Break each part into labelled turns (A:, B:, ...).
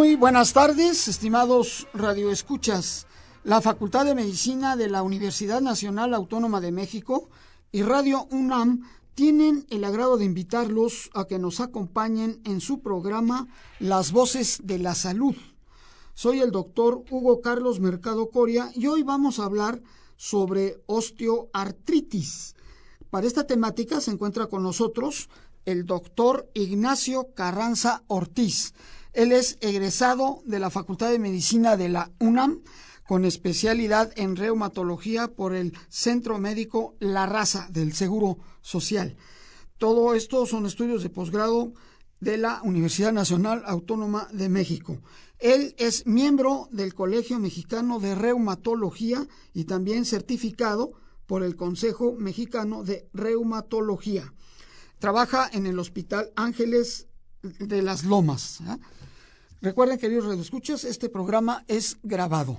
A: Muy buenas tardes, estimados radioescuchas. La Facultad de Medicina de la Universidad Nacional Autónoma de México y Radio UNAM tienen el agrado de invitarlos a que nos acompañen en su programa Las Voces de la Salud. Soy el doctor Hugo Carlos Mercado Coria y hoy vamos a hablar sobre osteoartritis. Para esta temática se encuentra con nosotros el doctor Ignacio Carranza Ortiz. Él es egresado de la Facultad de Medicina de la UNAM con especialidad en reumatología por el Centro Médico La Raza del Seguro Social. Todo esto son estudios de posgrado de la Universidad Nacional Autónoma de México. Él es miembro del Colegio Mexicano de Reumatología y también certificado por el Consejo Mexicano de Reumatología. Trabaja en el Hospital Ángeles de las Lomas. ¿eh? Recuerden, queridos radioescuchas, este programa es grabado.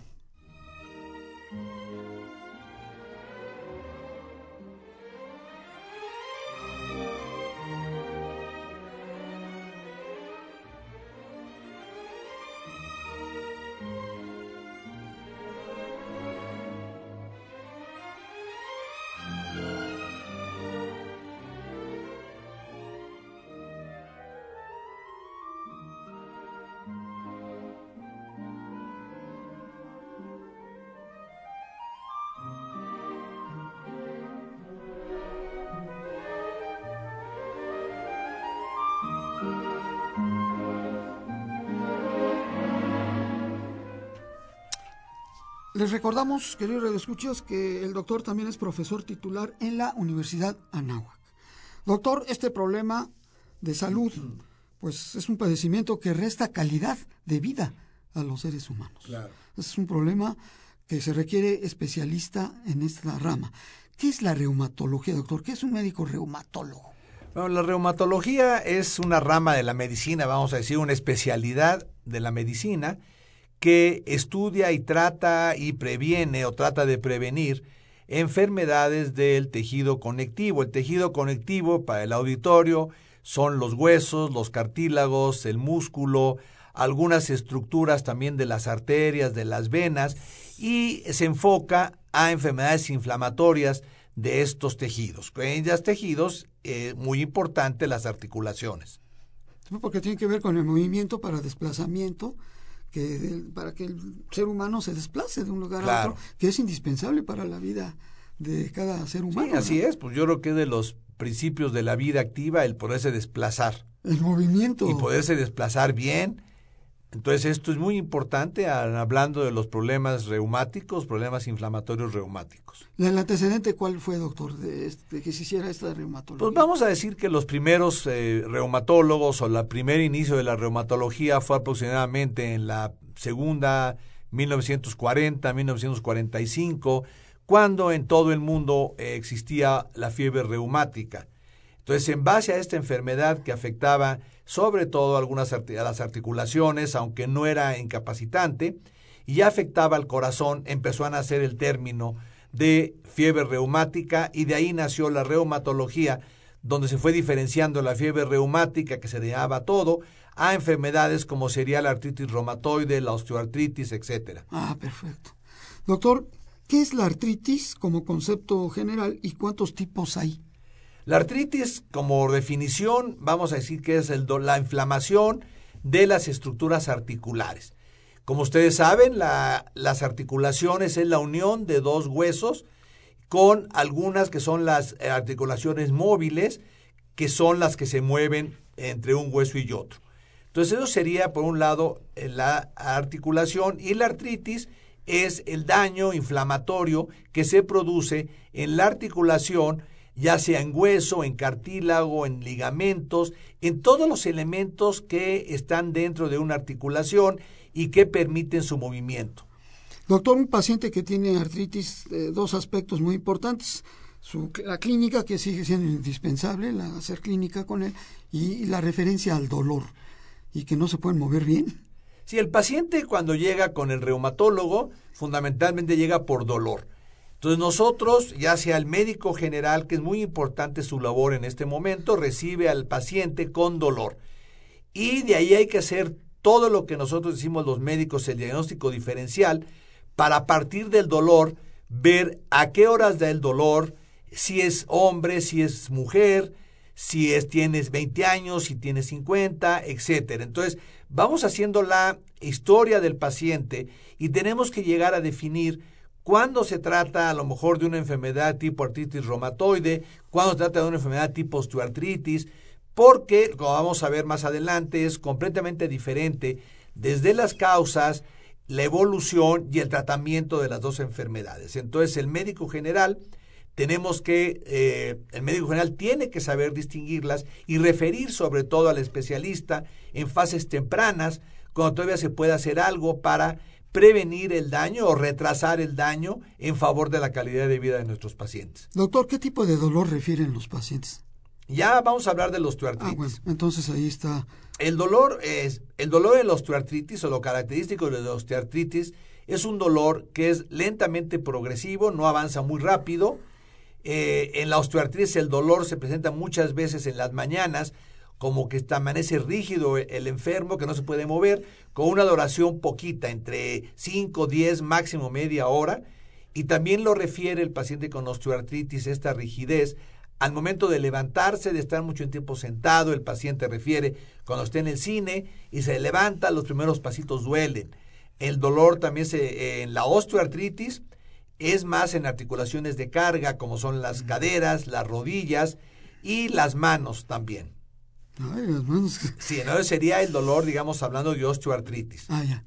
A: Les recordamos, queridos radioescuchas, que el doctor también es profesor titular en la Universidad Anáhuac. Doctor, este problema de salud, pues es un padecimiento que resta calidad de vida a los seres humanos.
B: Claro.
A: Es un problema que se requiere especialista en esta rama. ¿Qué es la reumatología, doctor? ¿Qué es un médico reumatólogo?
B: Bueno, la reumatología es una rama de la medicina, vamos a decir, una especialidad de la medicina que estudia y trata y previene o trata de prevenir enfermedades del tejido conectivo. El tejido conectivo para el auditorio son los huesos, los cartílagos, el músculo, algunas estructuras también de las arterias, de las venas y se enfoca a enfermedades inflamatorias de estos tejidos. En estos tejidos, eh, muy importante, las articulaciones.
A: Porque tiene que ver con el movimiento para desplazamiento que para que el ser humano se desplace de un lugar
B: Claro.
A: a otro, que es indispensable para la vida de cada ser humano.
B: Sí, así
A: ¿no?
B: es, pues yo creo que de los principios de la vida activa el poderse desplazar
A: El movimiento.
B: y poderse desplazar bien. Entonces esto es muy importante hablando de los problemas reumáticos, problemas inflamatorios reumáticos.
A: ¿El antecedente cuál fue, doctor, de, este- de que se hiciera esta reumatología?
B: Pues vamos a decir que los primeros eh, reumatólogos o el primer inicio de la reumatología fue aproximadamente en la segunda 1940, 1945, cuando en todo el mundo eh, existía la fiebre reumática. Entonces, en base a esta enfermedad que afectaba sobre todo algunas a las articulaciones, aunque no era incapacitante, y afectaba al corazón, empezó a nacer el término de fiebre reumática y de ahí nació la reumatología, donde se fue diferenciando la fiebre reumática, que se llamaba todo, a enfermedades como sería la artritis reumatoide, la osteoartritis, etcétera.
A: Ah, perfecto. Doctor, ¿qué es la artritis como concepto general y cuántos tipos hay?
B: La artritis, como definición, vamos a decir que es el la inflamación de las estructuras articulares. Como ustedes saben, la- las articulaciones es la unión de dos huesos con algunas que son las eh, articulaciones móviles, que son las que se mueven entre un hueso y otro. Entonces eso sería, por un lado, la articulación y la artritis es el daño inflamatorio que se produce en la articulación, ya sea en hueso, en cartílago, en ligamentos, en todos los elementos que están dentro de una articulación y que permiten su movimiento.
A: Doctor, un paciente que tiene artritis, eh, dos aspectos muy importantes. Su, la clínica, que sigue siendo indispensable, la, hacer clínica con él, y la referencia al dolor, y que no se pueden mover bien.
B: Si el paciente cuando llega con el reumatólogo, fundamentalmente llega por dolor. Entonces nosotros, ya sea el médico general, que es muy importante su labor en este momento, recibe al paciente con dolor. Y de ahí hay que hacer todo lo que nosotros decimos los médicos, el diagnóstico diferencial, para partir del dolor ver a qué horas da el dolor, si es hombre, si es mujer, si es, tienes 20 años, si tienes 50, etcétera. Entonces, vamos haciendo la historia del paciente y tenemos que llegar a definir cuándo se trata a lo mejor de una enfermedad tipo artritis reumatoide, cuándo se trata de una enfermedad tipo osteoartritis, porque, como vamos a ver más adelante, es completamente diferente desde las causas, la evolución y el tratamiento de las dos enfermedades. Entonces, el médico general tenemos que, eh, el médico general tiene que saber distinguirlas y referir sobre todo al especialista en fases tempranas, cuando todavía se puede hacer algo para prevenir el daño o retrasar el daño en favor de la calidad de vida de nuestros pacientes.
A: Doctor, ¿qué tipo de dolor refieren los pacientes?
B: Ya vamos a hablar de la osteoartritis. Ah, bueno,
A: entonces ahí está.
B: El dolor es el dolor de la osteoartritis o lo característico de la osteoartritis es un dolor que es lentamente progresivo, no avanza muy rápido, eh, en la osteoartritis el dolor se presenta muchas veces en las mañanas, como que amanece rígido el enfermo, que no se puede mover, con una duración poquita, entre 5, 10, máximo media hora. Y también lo refiere el paciente con osteoartritis, esta rigidez, al momento de levantarse, de estar mucho tiempo sentado, el paciente refiere cuando está en el cine y se levanta, los primeros pasitos duelen. El dolor también se, en la osteoartritis es más en articulaciones de carga, como son las caderas, las rodillas y las manos también.
A: Ay, las manos.
B: Sí, entonces sería el dolor, digamos, hablando de osteoartritis.
A: Ah, ya.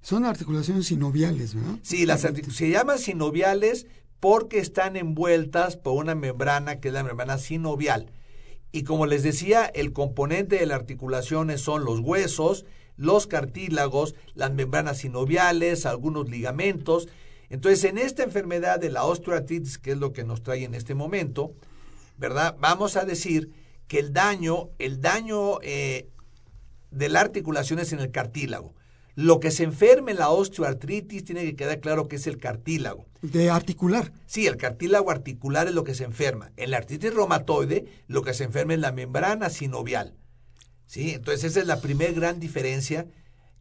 A: Son articulaciones sinoviales, ¿verdad?
B: Sí, las se llaman sinoviales porque están envueltas por una membrana que es la membrana sinovial. Y como les decía, el componente de las articulaciones son los huesos, los cartílagos, las membranas sinoviales, algunos ligamentos, entonces, en esta enfermedad de la osteoartritis, que es lo que nos trae en este momento, ¿verdad? Vamos a decir que el daño, el daño eh, de la articulación es en el cartílago. Lo que se enferme en la osteoartritis tiene que quedar claro que es el cartílago.
A: ¿De articular?
B: Sí, el cartílago articular es lo que se enferma. En la artritis reumatoide, lo que se enferma es la membrana sinovial. ¿Sí? Entonces, esa es la primera gran diferencia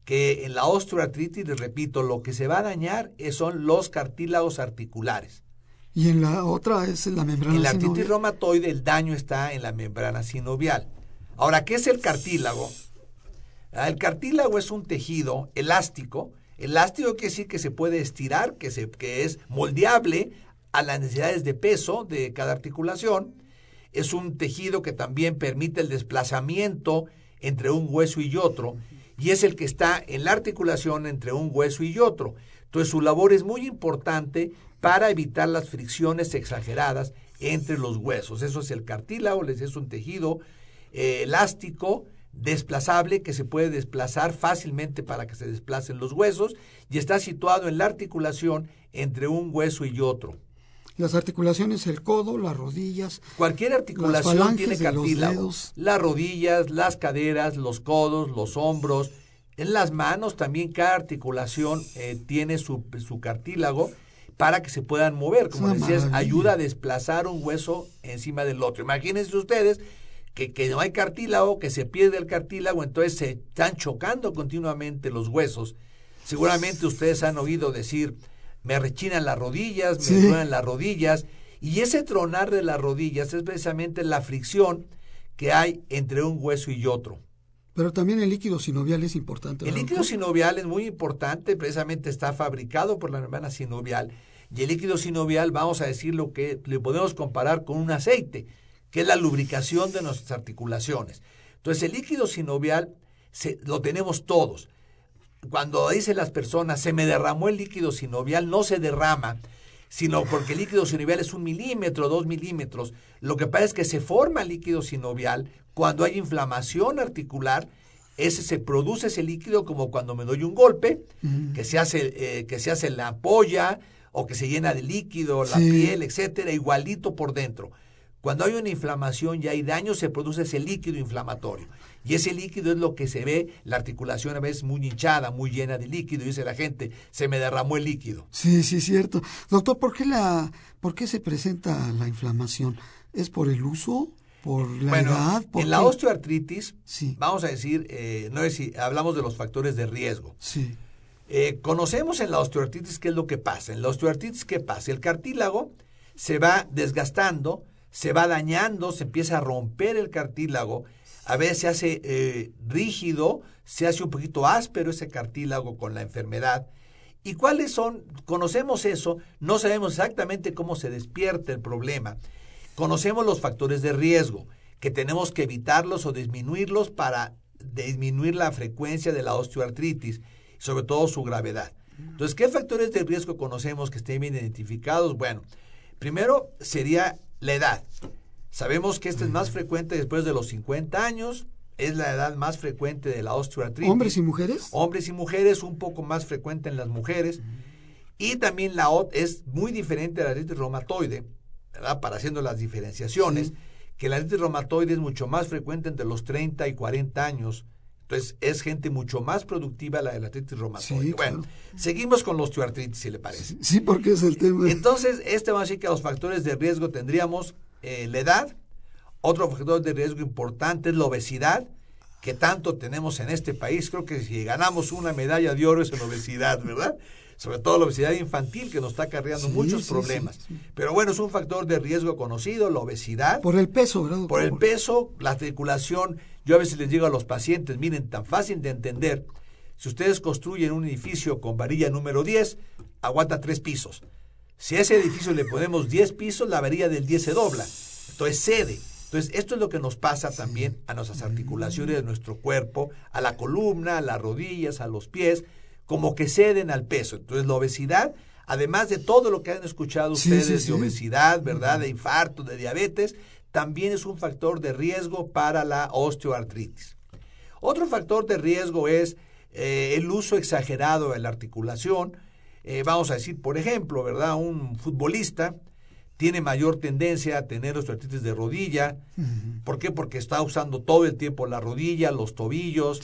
B: que en la osteoartritis, les repito, lo que se va a dañar son los cartílagos articulares.
A: Y en la otra es la membrana
B: En la artritis reumatoide el daño está en la membrana sinovial. Ahora, ¿qué es el cartílago? Ah, el cartílago es un tejido elástico. Elástico quiere decir que se puede estirar, que, se, que es moldeable a las necesidades de peso de cada articulación. Es un tejido que también permite el desplazamiento entre un hueso y otro y es el que está en la articulación entre un hueso y otro. Entonces su labor es muy importante para evitar las fricciones exageradas entre los huesos. Eso es el cartílago, es un tejido eh, elástico, desplazable, que se puede desplazar fácilmente para que se desplacen los huesos y está situado en la articulación entre un hueso y otro.
A: Las articulaciones, el codo, las rodillas.
B: Cualquier articulación tiene cartílago. Las rodillas, las caderas, los codos, los hombros. En las manos también cada articulación eh, tiene su, su, cartílago para que se puedan mover. Como decías, ayuda a desplazar un hueso encima del otro. Imagínense ustedes que, que no hay cartílago, que se pierde el cartílago, entonces se están chocando continuamente los huesos. Seguramente ustedes han oído decir, me rechinan las rodillas, me duelen las rodillas. Y ese tronar de las rodillas es precisamente la fricción que hay entre un hueso y otro.
A: Pero también el líquido sinovial es importante.
B: El líquido sinovial es muy importante, precisamente está fabricado por la membrana sinovial. Y el líquido sinovial, vamos a decir lo que le podemos comparar con un aceite, que es la lubricación de nuestras articulaciones. Entonces, el líquido sinovial se, lo tenemos todos. Cuando dicen las personas, se me derramó el líquido sinovial, no se derrama, sino porque el líquido sinovial es un milímetro, dos milímetros. Lo que pasa es que se forma el líquido sinovial cuando hay inflamación articular, ese se produce ese líquido como cuando me doy un golpe, que se hace, eh, que se hace la polla o que se llena de líquido, la piel, etcétera, igualito por dentro. Cuando hay una inflamación y hay daño, se produce ese líquido inflamatorio. Y ese líquido es lo que se ve, la articulación a veces muy hinchada, muy llena de líquido, y dice la gente, se me derramó el líquido.
A: Sí, sí, cierto. Doctor, ¿por qué, la, ¿por qué se presenta la inflamación? ¿Es por el uso? ¿Por la edad?
B: en la osteoartritis, vamos a decir, eh, no es si hablamos de los factores de riesgo.
A: Sí.
B: Eh, conocemos en la osteoartritis qué es lo que pasa. En la osteoartritis, ¿qué pasa? El cartílago se va desgastando, se va dañando, se empieza a romper el cartílago, a veces se hace eh, rígido, se hace un poquito áspero ese cartílago con la enfermedad. ¿Y cuáles son? Conocemos eso, no sabemos exactamente cómo se despierta el problema. Conocemos los factores de riesgo, que tenemos que evitarlos o disminuirlos para disminuir la frecuencia de la osteoartritis sobre todo su gravedad. Entonces, ¿qué factores de riesgo conocemos que estén bien identificados? Bueno, primero sería la edad. Sabemos que este es más frecuente después de los 50 años, es la edad más frecuente de la osteoartritis.
A: ¿Hombres y mujeres?
B: Hombres y mujeres, un poco más frecuente en las mujeres. Y también la es muy diferente a la artritis reumatoide, ¿verdad? Para haciendo las diferenciaciones, que la artritis reumatoide es mucho más frecuente entre los 30 y 40 años entonces, es gente mucho más productiva la de la artritis reumatoide. bueno, seguimos con la osteoartritis, si le parece.
A: Sí, porque es el tema.
B: Entonces, este va a decir que los factores de riesgo tendríamos eh, la edad, otro factor de riesgo importante es la obesidad, que tanto tenemos en este país. Creo que si ganamos una medalla de oro es en obesidad, ¿verdad? Sobre todo la obesidad infantil que nos está acarreando muchos problemas. Pero bueno, es un factor de riesgo conocido, la obesidad.
A: Por el peso, ¿verdad?
B: Por el peso, la circulación yo a veces les digo a los pacientes, miren, tan fácil de entender, si ustedes construyen un edificio con varilla número 10, aguanta tres pisos. Si a ese edificio le ponemos 10 pisos, la varilla del 10 se dobla. Entonces cede. Entonces, esto es lo que nos pasa también a nuestras articulaciones de nuestro cuerpo, a la columna, a las rodillas, a los pies, como que ceden al peso. Entonces, la obesidad, además de todo lo que han escuchado ustedes de obesidad, ¿verdad? De infarto, de diabetes, también es un factor de riesgo para la osteoartritis. Otro factor de riesgo es eh, el uso exagerado de la articulación. Eh, vamos a decir, por ejemplo, ¿verdad? Un futbolista tiene mayor tendencia a tener osteoartritis de rodilla. ¿Por qué? Porque está usando todo el tiempo la rodilla, los tobillos.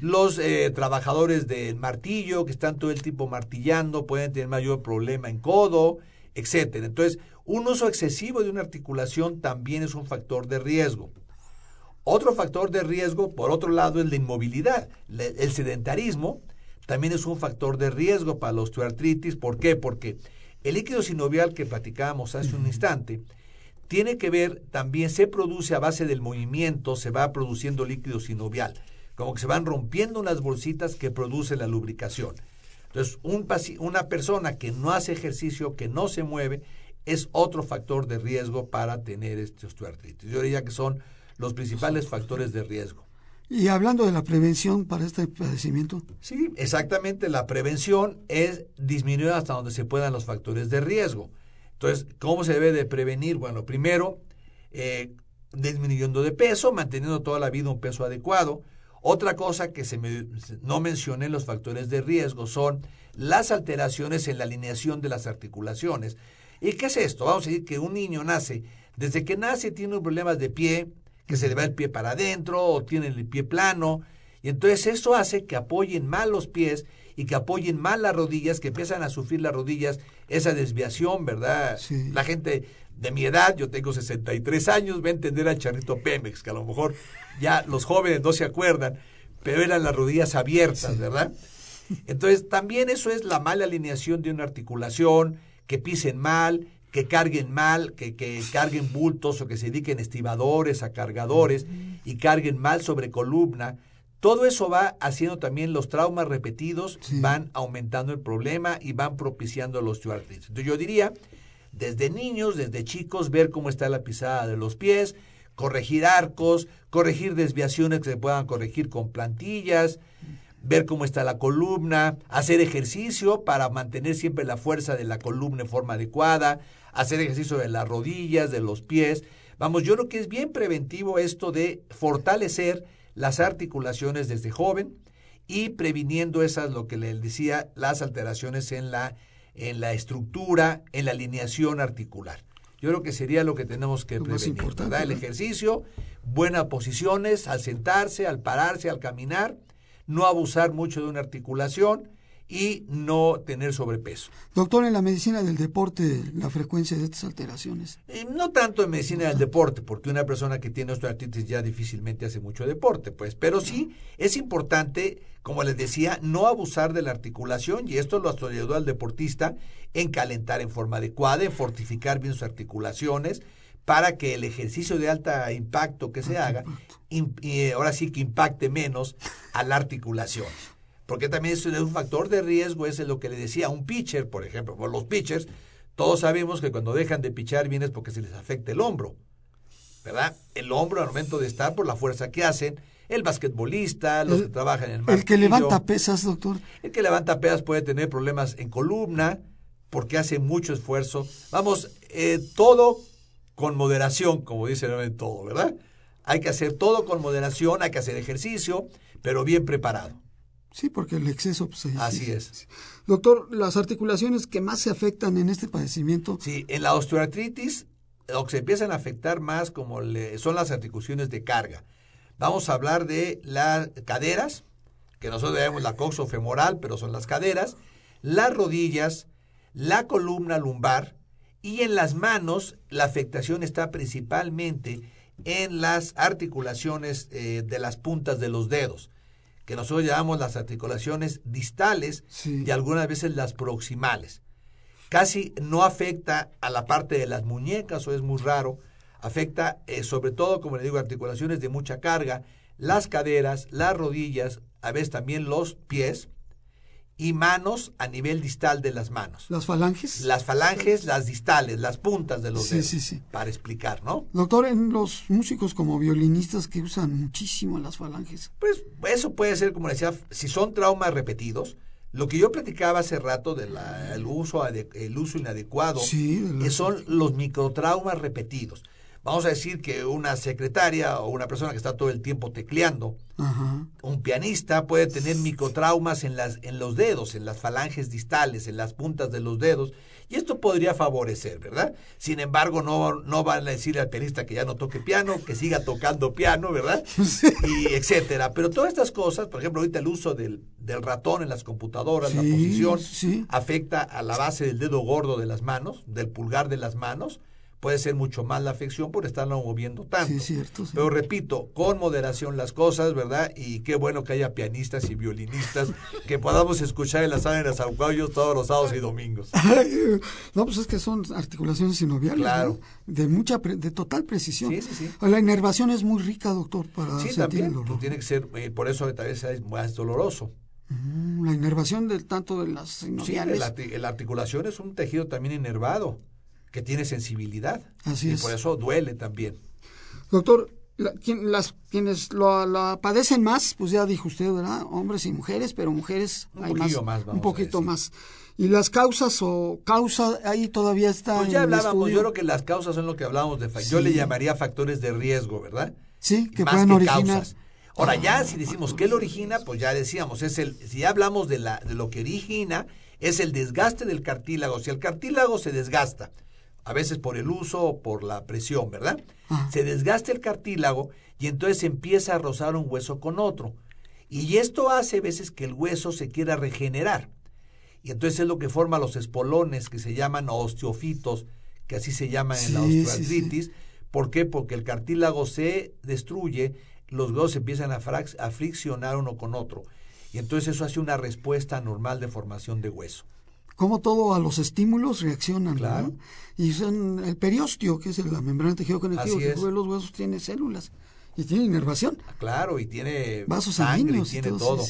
B: Los eh, trabajadores del martillo, que están todo el tiempo martillando, pueden tener mayor problema en codo, etcétera. Entonces, un uso excesivo de una articulación también es un factor de riesgo. Otro factor de riesgo, por otro lado, es la inmovilidad. El sedentarismo también es un factor de riesgo para la osteoartritis. ¿Por qué? Porque el líquido sinovial que platicábamos hace un instante tiene que ver, también se produce a base del movimiento, se va produciendo líquido sinovial, como que se van rompiendo unas bolsitas que producen la lubricación. Entonces, un, una persona que no hace ejercicio, que no se mueve, es otro factor de riesgo para tener este osteoartritis. Yo diría que son los principales factores de riesgo.
A: Y hablando de la prevención para este padecimiento.
B: Sí, exactamente. La prevención es disminuir hasta donde se puedan los factores de riesgo. Entonces, ¿cómo se debe de prevenir? Bueno, primero, eh, disminuyendo de peso, manteniendo toda la vida un peso adecuado. Otra cosa que se me, no mencioné en los factores de riesgo son las alteraciones en la alineación de las articulaciones. ¿Y qué es esto? Vamos a decir que un niño nace, desde que nace tiene problemas de pie, que se le va el pie para adentro o tiene el pie plano, y entonces eso hace que apoyen mal los pies y que apoyen mal las rodillas, que empiezan a sufrir las rodillas esa desviación, ¿verdad? La gente de mi edad, yo tengo 63 años, va a entender al charrito Pemex, que a lo mejor ya los jóvenes no se acuerdan, pero eran las rodillas abiertas, ¿verdad? Entonces, también eso es la mala alineación de una articulación, que pisen mal, que carguen mal, que, que, carguen bultos o que se dediquen estibadores a cargadores y carguen mal sobre columna. Todo eso va haciendo también los traumas repetidos, van aumentando el problema y van propiciando los osteoartritis. Entonces yo diría, desde niños, desde chicos, ver cómo está la pisada de los pies, corregir arcos, corregir desviaciones que se puedan corregir con plantillas, ver cómo está la columna, hacer ejercicio para mantener siempre la fuerza de la columna en forma adecuada, hacer ejercicio de las rodillas, de los pies. Vamos, yo creo que es bien preventivo esto de fortalecer las articulaciones desde joven y previniendo esas, lo que le decía, las alteraciones en la, en la estructura, en la alineación articular. Yo creo que sería lo que tenemos que prevenir, ¿verdad? El ejercicio, buenas posiciones al sentarse, al pararse, al caminar, no abusar mucho de una articulación y no tener sobrepeso.
A: Doctor, en la medicina del deporte, la frecuencia de estas alteraciones.
B: Eh, no tanto en medicina del deporte, porque una persona que tiene osteoartritis ya difícilmente hace mucho deporte, pues, pero sí es importante, como les decía, no abusar de la articulación y esto lo ayudó al deportista en calentar en forma adecuada, en fortificar bien sus articulaciones, para que el ejercicio de alta impacto que se haga, y ahora sí que impacte menos a la articulación porque también es un factor de riesgo, es lo que le decía, un pitcher, por ejemplo, por los pitchers, todos sabemos que cuando dejan de pichar bien es porque se les afecta el hombro, ¿verdad? El hombro al momento de estar por la fuerza que hacen, el basquetbolista, los que trabajan en el
A: El que levanta pesas, doctor.
B: El que levanta pesas puede tener problemas en columna porque hace mucho esfuerzo. Vamos, eh, todo con moderación, como dice en todo, ¿verdad? Hay que hacer todo con moderación, hay que hacer ejercicio, pero bien preparado.
A: Sí, porque el exceso. Pues,
B: Así es.
A: Doctor, las articulaciones que más se afectan en este padecimiento.
B: Sí, en la osteoartritis lo que se empiezan a afectar más como le, son las articulaciones de carga. Vamos a hablar de las caderas, que nosotros llamamos la coxofemoral, pero son las caderas, las rodillas, la columna lumbar y en las manos la afectación está principalmente en las articulaciones eh, de las puntas de los dedos que nosotros llamamos las articulaciones distales y algunas veces las proximales. Casi no afecta a la parte de las muñecas o es muy raro, afecta eh, sobre todo, como le digo, articulaciones de mucha carga, las caderas, las rodillas, a veces también los pies y manos a nivel distal de las manos.
A: ¿Las falanges?
B: Las falanges, las distales, las puntas de los dedos. Sí, sí. Para explicar, ¿no?
A: Doctor, en los músicos como violinistas que usan muchísimo las falanges.
B: Pues eso puede ser, como decía, si son traumas repetidos. Lo que yo platicaba hace rato del uso, el uso inadecuado, que son los microtraumas repetidos vamos a decir que una secretaria o una persona que está todo el tiempo tecleando, un pianista puede tener microtraumas en, las, en los dedos, en las falanges distales, en las puntas de los dedos, y esto podría favorecer, ¿verdad? Sin embargo, no, no van a decirle al pianista que ya no toque piano, que siga tocando piano, ¿verdad? Y etcétera. Pero todas estas cosas, por ejemplo, ahorita el uso del, del ratón en las computadoras, la posición, afecta a la base del dedo gordo de las manos, del pulgar de las manos, puede ser mucho más la afección por estarlo moviendo tanto.
A: Sí, cierto.
B: Pero repito, con moderación las cosas, ¿verdad? Y qué bueno que haya pianistas y violinistas que podamos escuchar en la sala de las todos los sábados y domingos.
A: no, pues es que son articulaciones sinoviales, claro. De mucha, de total precisión.
B: Sí, sí, sí.
A: La inervación es muy rica, doctor, para
B: sí, también, pues tiene que ser, eh, por eso tal vez es más doloroso.
A: Mm, la inervación del tanto de las
B: sinoviales. Sí, la articulación es un tejido también inervado que tiene sensibilidad.
A: Así
B: y por eso duele también.
A: Doctor, quien, las, quienes lo, la padecen más, pues ya dijo usted, ¿verdad? Hombres y mujeres, pero mujeres
B: un hay más, más
A: un poquito más. Y las causas o causa ahí todavía está.
B: Pues ya hablábamos, yo creo que las causas son lo que hablábamos de. Yo le llamaría factores de riesgo, ¿verdad?
A: Sí, que pueden originar. Causas.
B: Ahora ya si decimos qué lo origina, pues ya decíamos, es el si ya hablamos de la de lo que origina es el desgaste del cartílago. Si el cartílago se desgasta, a veces por el uso o por la presión, ¿verdad? Se desgasta el cartílago y entonces empieza a rozar un hueso con otro. Y esto hace a veces que el hueso se quiera regenerar. Y entonces es lo que forma los espolones que se llaman osteofitos, que así se llaman en la osteoartritis. ¿Por qué? Porque el cartílago se destruye, los huesos empiezan a, a friccionar uno con otro. Y entonces eso hace una respuesta normal de formación de hueso
A: cómo todo a los estímulos reaccionan. Claro. Y son el periósteo, que es la membrana tejido conectivo, que de los huesos tiene células y tiene inervación.
B: Ah, claro, y tiene vasos sanguíneos y tiene todo.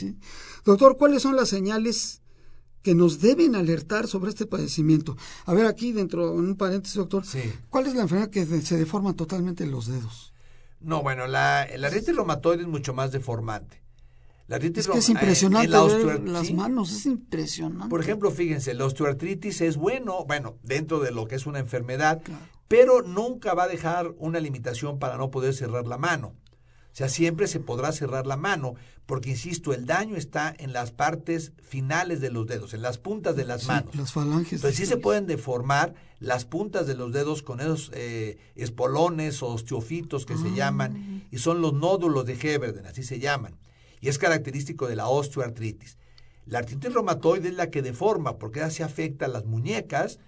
A: Doctor, ¿cuáles son las señales que nos deben alertar sobre este padecimiento? A ver, aquí dentro, en un paréntesis, doctor, ¿cuál es la enfermedad que se deforma totalmente los dedos?
B: No, bueno, la, la artritis reumatoide es mucho más deformante.
A: La artritis es que es impresionante las manos, es impresionante.
B: Por ejemplo, fíjense, la osteoartritis es bueno, bueno, dentro de lo que es una enfermedad, pero nunca va a dejar una limitación para no poder cerrar la mano. O sea, siempre se podrá cerrar la mano, porque insisto, el daño está en las partes finales de los dedos, en las puntas de las manos.
A: Las falanges.
B: Entonces sí se pueden deformar las puntas de los dedos con esos eh, espolones o osteofitos que se llaman, y son los nódulos de Heberden, así se llaman. Y es característico de la osteoartritis. La artritis reumatoide es la que deforma, porque así afecta a las muñecas,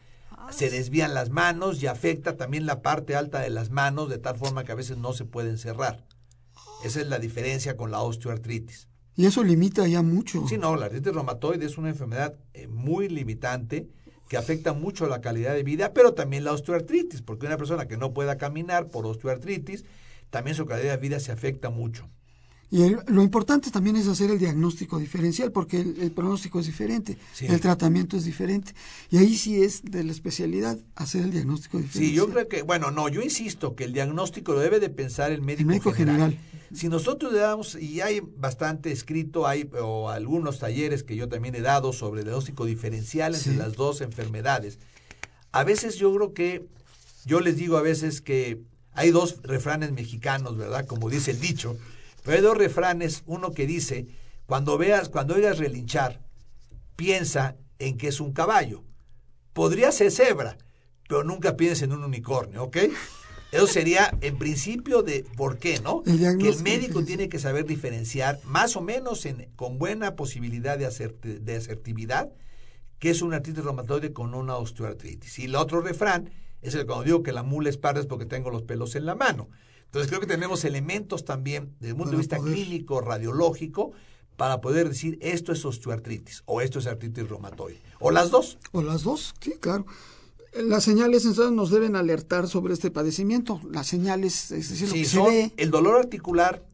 B: se desvían las manos y afecta también la parte alta de las manos, de tal forma que a veces no se pueden cerrar. Esa es la diferencia con la osteoartritis.
A: Y eso limita ya mucho.
B: Sí, no, la artritis reumatoide es una enfermedad eh, muy limitante que afecta mucho la calidad de vida, pero también la osteoartritis, porque una persona que no pueda caminar por osteoartritis, también su calidad de vida se afecta mucho.
A: Y lo importante también es hacer el diagnóstico diferencial, porque el, pronóstico es diferente, el tratamiento es diferente. Y ahí sí es de la especialidad hacer el diagnóstico diferencial.
B: Sí, yo creo que, bueno, no, yo insisto que el diagnóstico lo debe de pensar el médico, general. Si nosotros le damos, y hay bastante escrito, hay o algunos talleres que yo también he dado sobre el diagnóstico diferencial entre las dos enfermedades, a veces yo creo que, yo les digo a veces que hay dos refranes mexicanos, ¿verdad? Como dice el dicho pero hay dos refranes, uno que dice, cuando veas, cuando oigas relinchar, piensa en que es un caballo. Podría ser cebra, pero nunca pienses en un unicornio, ¿ok? Eso sería en principio de por qué, ¿no? que el médico tiene que saber diferenciar más o menos en, con buena posibilidad de, de asertividad que es una artritis reumatoide con una osteoartritis. Y el otro refrán es el cuando digo que la mula es parda es porque tengo los pelos en la mano. Entonces creo que tenemos elementos también desde el punto de vista clínico, radiológico, para poder decir esto es osteoartritis o esto es artritis reumatoide. O las dos.
A: O las dos, sí, claro. Las señales entonces nos deben alertar sobre este padecimiento. Las señales, es decir, lo que
B: son
A: se ve.
B: el dolor articular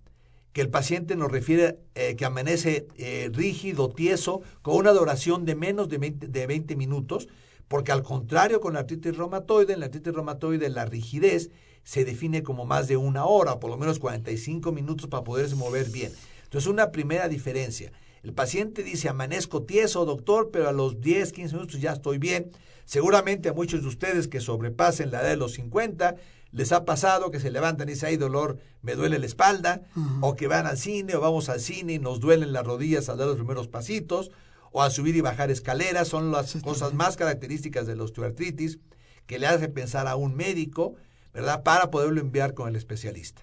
B: que el paciente nos refiere eh, que amanece eh, rígido, tieso, con una duración de menos de 20, de 20 minutos, porque al contrario con la artritis reumatoide, en la artritis reumatoide la rigidez se define como más de una hora, por lo menos 45 minutos para poderse mover bien. Entonces, una primera diferencia. El paciente dice, amanezco tieso, doctor, pero a los 10, 15 minutos ya estoy bien. Seguramente a muchos de ustedes que sobrepasen la edad de los 50, les ha pasado que se levantan y dicen, hay dolor, me duele la espalda, o que van al cine o vamos al cine y nos duelen las rodillas al dar los primeros pasitos, o a subir y bajar escaleras, son las cosas más características de la osteoartritis que le hace pensar a un médico ¿verdad? Para poderlo enviar con el especialista.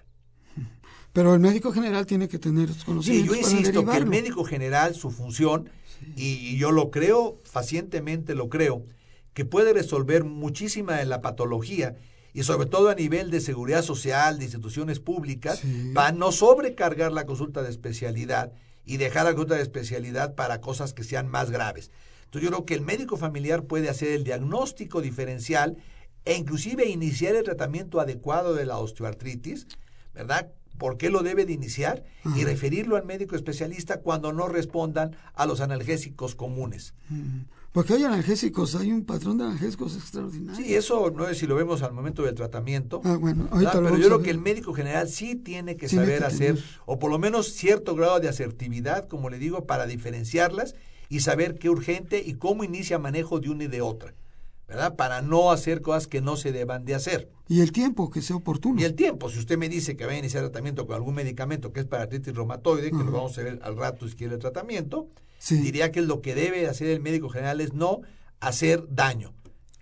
A: Pero el médico general tiene que tener conocimientos.
B: Sí, yo insisto que el médico general, su función, y yo lo creo, pacientemente lo creo, que puede resolver muchísima de la patología y sobre todo a nivel de seguridad social, de instituciones públicas, para no sobrecargar la consulta de especialidad y dejar la consulta de especialidad para cosas que sean más graves. Entonces yo creo que el médico familiar puede hacer el diagnóstico diferencial e inclusive iniciar el tratamiento adecuado de la osteoartritis, ¿verdad? ¿Por qué lo debe de iniciar? Y referirlo al médico especialista cuando no respondan a los analgésicos comunes.
A: Porque hay analgésicos, hay un patrón de analgésicos extraordinario.
B: Sí, eso no es si lo vemos al momento del tratamiento.
A: Ah, bueno,
B: pero yo creo que el médico general sí tiene que saber hacer, o por lo menos cierto grado de asertividad, como le digo, para diferenciarlas y saber qué urgente y cómo inicia manejo de una y de otra. ¿Verdad? Para no hacer cosas que no se deban de hacer.
A: Y el tiempo, que sea oportuno.
B: Y el tiempo, si usted me dice que va a iniciar tratamiento con algún medicamento que es para artritis reumatoide, que lo vamos a ver al rato si quiere el tratamiento, diría que lo que debe hacer el médico general es no hacer daño.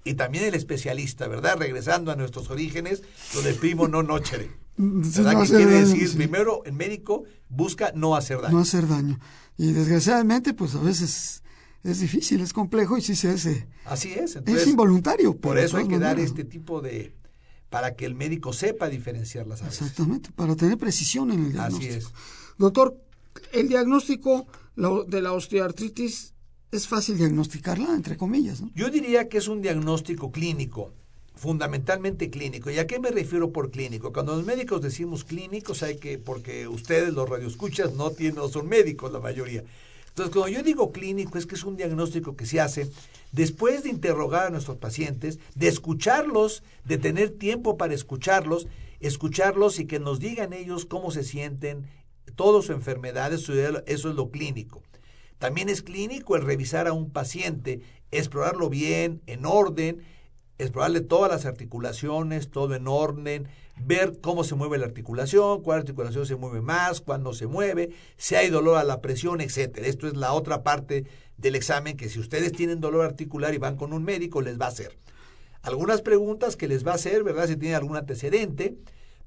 B: Y también el especialista, ¿verdad? Regresando a nuestros orígenes, lo de primo no nochere. ¿Verdad? quiere decir? Primero, el médico busca no hacer daño.
A: No hacer daño. Y desgraciadamente, pues a veces es difícil, es complejo y sí se hace.
B: Así es.
A: es involuntario.
B: Por eso hay que dar este tipo de para que el médico sepa diferenciar las
A: aves. Exactamente, para tener precisión en el diagnóstico.
B: Así es.
A: Doctor, el diagnóstico de la osteoartritis es fácil diagnosticarla, entre comillas, ¿no?
B: Yo diría que es un diagnóstico clínico, fundamentalmente clínico. ¿Y a qué me refiero por clínico? Cuando los médicos decimos clínicos, hay que, porque ustedes, los radioescuchas, no, tienen, no son médicos la mayoría. Entonces, cuando yo digo clínico, es que es un diagnóstico que se hace después de interrogar a nuestros pacientes, de escucharlos, de tener tiempo para escucharlos escucharlos y que nos digan ellos cómo se sienten, toda su enfermedad, eso es lo clínico. También es clínico el revisar a un paciente, explorarlo bien, en orden, explorarle todas las articulaciones, todo en orden, ver cómo se mueve la articulación, cuál articulación se mueve más, cuándo se mueve, si hay dolor a la presión, etcétera. Esto es la otra parte del examen que si ustedes tienen dolor articular y van con un médico les va a hacer. Algunas preguntas que les va a hacer, ¿verdad? Si tienen algún antecedente,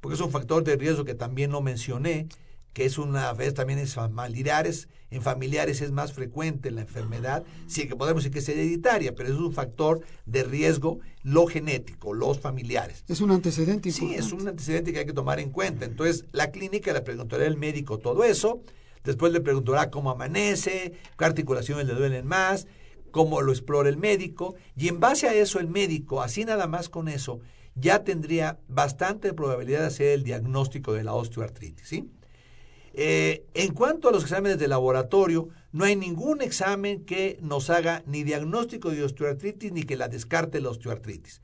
B: porque es un factor de riesgo que también no mencioné, que es una vez también en familiares, en familiares es más frecuente la enfermedad, sí que podemos decir que es hereditaria, pero es un factor de riesgo lo genético, los familiares.
A: Es un antecedente
B: Sí, es un antecedente que hay que tomar en cuenta. Entonces, la clínica le preguntará al médico todo eso, después le preguntará cómo amanece, qué articulaciones le duelen más, cómo lo explora el médico, y en base a eso el médico, así nada más con eso, ya tendría bastante probabilidad de hacer el diagnóstico de la osteoartritis, ¿sí? Eh, en cuanto a los exámenes de laboratorio, no hay ningún examen que nos haga ni diagnóstico de osteoartritis ni que la descarte la osteoartritis.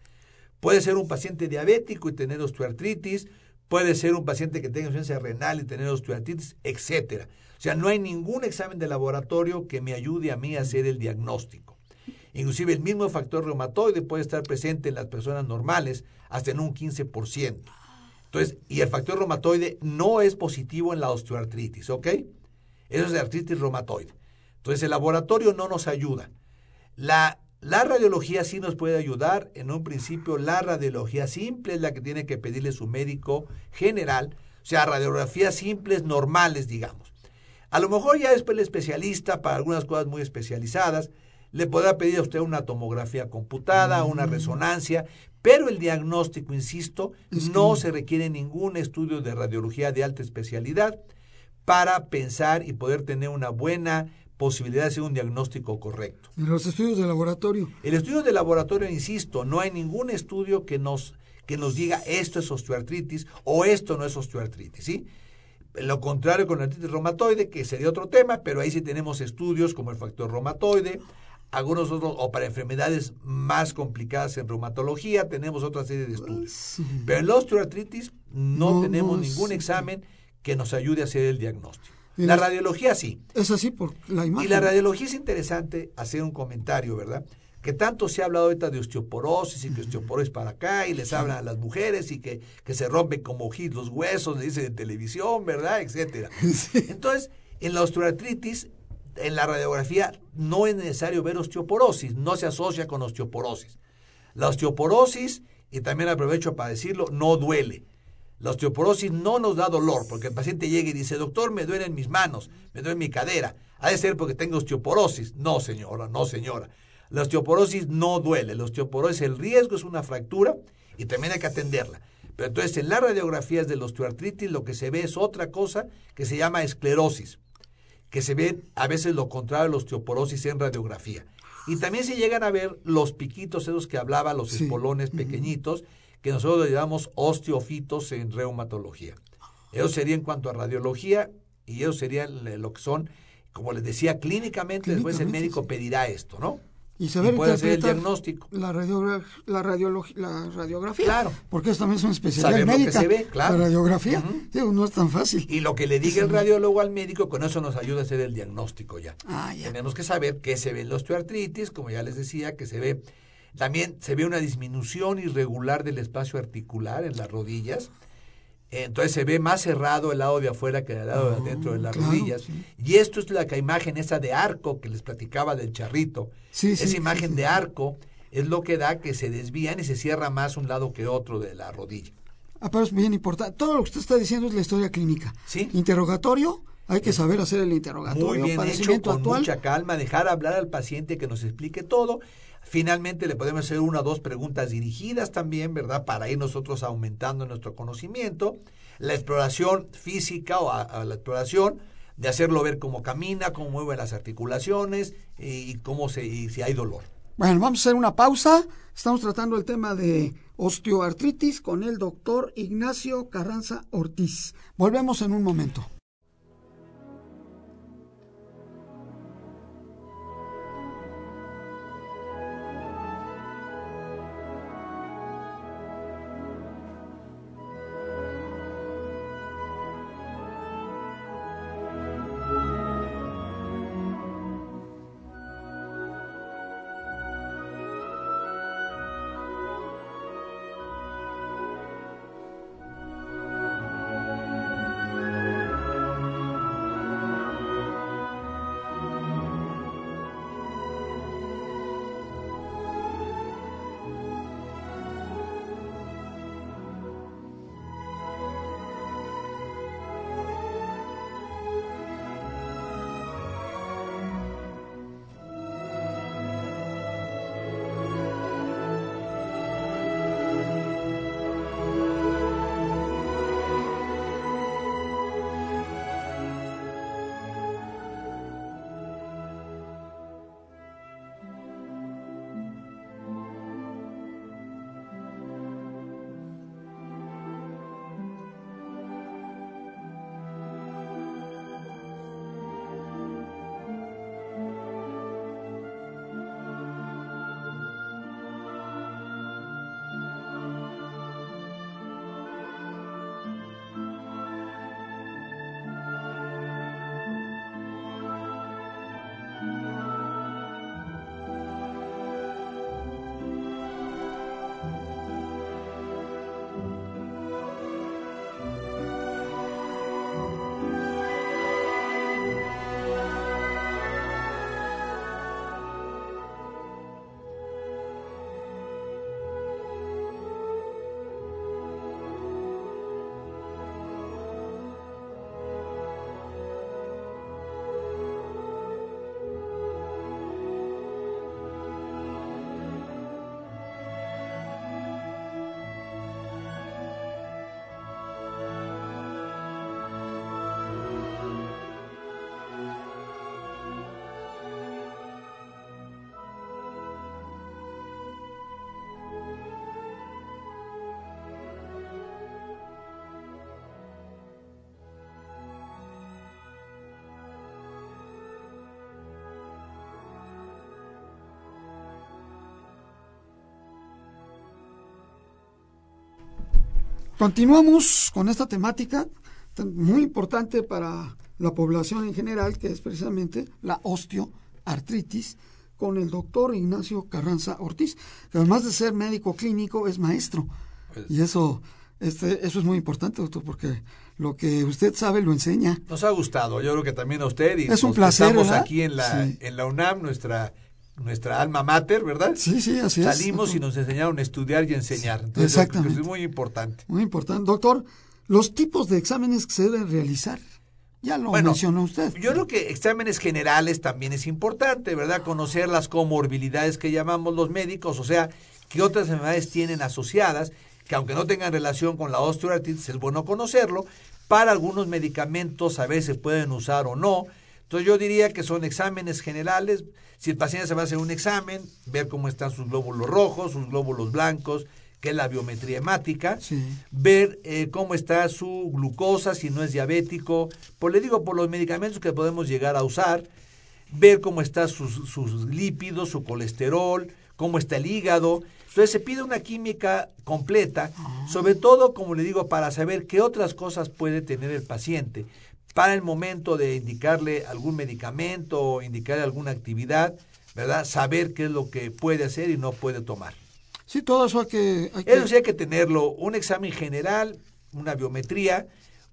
B: Puede ser un paciente diabético y tener osteoartritis, puede ser un paciente que tenga insuficiencia renal y tener osteoartritis, etcétera. O sea, no hay ningún examen de laboratorio que me ayude a mí a hacer el diagnóstico. Inclusive el mismo factor reumatoide puede estar presente en las personas normales hasta en un 15%. Entonces, y el factor reumatoide no es positivo en la osteoartritis, ¿ok? Eso es de artritis reumatoide. Entonces, el laboratorio no nos ayuda. La, la radiología sí nos puede ayudar. En un principio, la radiología simple es la que tiene que pedirle su médico general. O sea, radiografías simples, normales, digamos. A lo mejor ya después el especialista, para algunas cosas muy especializadas, le podrá pedir a usted una tomografía computada, una mm. resonancia, pero el diagnóstico, insisto, no se requiere ningún estudio de radiología de alta especialidad para pensar y poder tener una buena posibilidad de hacer un diagnóstico correcto.
A: ¿Y los estudios de laboratorio?
B: El estudio de laboratorio, insisto, no hay ningún estudio que nos, que nos diga esto es osteoartritis o esto no es osteoartritis, ¿sí? Lo contrario con la artritis reumatoide, que sería otro tema, pero ahí sí tenemos estudios como el factor reumatoide, algunos otros, o para enfermedades más complicadas en reumatología, tenemos otra serie de estudios. Pero en la osteoartritis no, tenemos ningún examen que nos ayude a hacer el diagnóstico. La, radiología sí.
A: Es así por la imagen.
B: Y la radiología es interesante hacer un comentario, ¿verdad? Que tanto se ha hablado ahorita de osteoporosis y que osteoporosis para acá y les hablan a las mujeres y que, que se rompen como hit los huesos, le dicen en televisión, ¿verdad? Etcétera. Entonces, en la osteoartritis en la radiografía no es necesario ver osteoporosis, no se asocia con osteoporosis. La osteoporosis, y también aprovecho para decirlo, no duele. La osteoporosis no nos da dolor, porque el paciente llega y dice, doctor, me duele en mis manos, me duele mi cadera. Ha de ser porque tengo osteoporosis. No, señora, no, señora. La osteoporosis no duele. La osteoporosis, el riesgo es una fractura y también hay que atenderla. Pero entonces en las radiografías de la osteoartritis lo que se ve es otra cosa que se llama esclerosis que se ven a veces lo contrario a la osteoporosis en radiografía. Y también se llegan a ver los piquitos esos que hablaba, los espolones pequeñitos, que nosotros le llamamos osteofitos en reumatología. Eso sería en cuanto a radiología y eso sería lo que son, como les decía, clínicamente, después el médico pedirá esto, ¿no?
A: Y saber
B: puede hacer el diagnóstico.
A: La, la, la radiografía.
B: Claro.
A: Porque eso también es una especialidad médica.
B: se ve, claro.
A: La radiografía no es tan fácil.
B: Y lo que le diga el radiólogo al médico, con eso nos ayuda a hacer el diagnóstico ya.
A: Ah, ya.
B: Tenemos que saber qué se ve en la osteoartritis, como ya les decía, que se ve... También se ve una disminución irregular del espacio articular en las rodillas entonces se ve más cerrado el lado de afuera que el lado de ah, adentro de las rodillas. Y esto es la imagen esa de arco que les platicaba del charrito. esa imagen de arco es lo que da que se desvían y se cierra más un lado que otro de la rodilla.
A: Ah, pero es bien importante. Todo lo que usted está diciendo es la historia clínica.
B: Sí.
A: Interrogatorio, hay que saber hacer el interrogatorio.
B: Muy bien hecho, con mucha calma, dejar hablar al paciente que nos explique todo Finalmente le podemos hacer una o dos preguntas dirigidas también, ¿verdad? Para ir nosotros aumentando nuestro conocimiento. La exploración física o la exploración de hacerlo ver cómo camina, cómo mueve las articulaciones y, cómo se, y si hay dolor.
A: Bueno, vamos a hacer una pausa. Estamos tratando el tema de osteoartritis con el doctor Ignacio Carranza Ortiz. Volvemos en un momento. Continuamos con esta temática muy importante para la población en general, que es precisamente la osteoartritis, con el doctor Ignacio Carranza Ortiz, que además de ser médico clínico es maestro. Pues y eso, este, eso es muy importante, doctor, porque lo que usted sabe lo enseña.
B: Nos ha gustado, yo creo que también a usted. Y
A: es un placer.
B: Estamos aquí en la, en la UNAM, nuestra nuestra alma mater, ¿verdad?
A: Sí, sí, así
B: es. Salimos y nos enseñaron a estudiar y enseñar.
A: Exactamente.
B: es muy importante.
A: Muy importante. Doctor, los tipos de exámenes que se deben realizar. Ya lo mencionó usted.
B: Yo creo que exámenes generales también es importante, ¿verdad? Conocer las comorbilidades que llamamos los médicos, o sea, qué otras enfermedades tienen asociadas, que aunque no tengan relación con la osteoartritis, es bueno conocerlo. Para algunos medicamentos a veces pueden usar o no. Entonces yo diría que son exámenes generales. Si el paciente se va a hacer un examen, ver cómo están sus glóbulos rojos, sus glóbulos blancos, que es la biometría hemática, ver eh, cómo está su glucosa, si no es diabético, por le digo por los medicamentos que podemos llegar a usar, ver cómo están sus, sus lípidos, su colesterol, cómo está el hígado. Entonces se pide una química completa, ah. sobre todo, como le digo, para saber qué otras cosas puede tener el paciente. Para el momento de indicarle algún medicamento o indicarle alguna actividad, ¿verdad? Saber qué es lo que puede hacer y no puede tomar.
A: Sí, todo eso hay que...
B: Eso sí hay que tenerlo, un examen general, una biometría,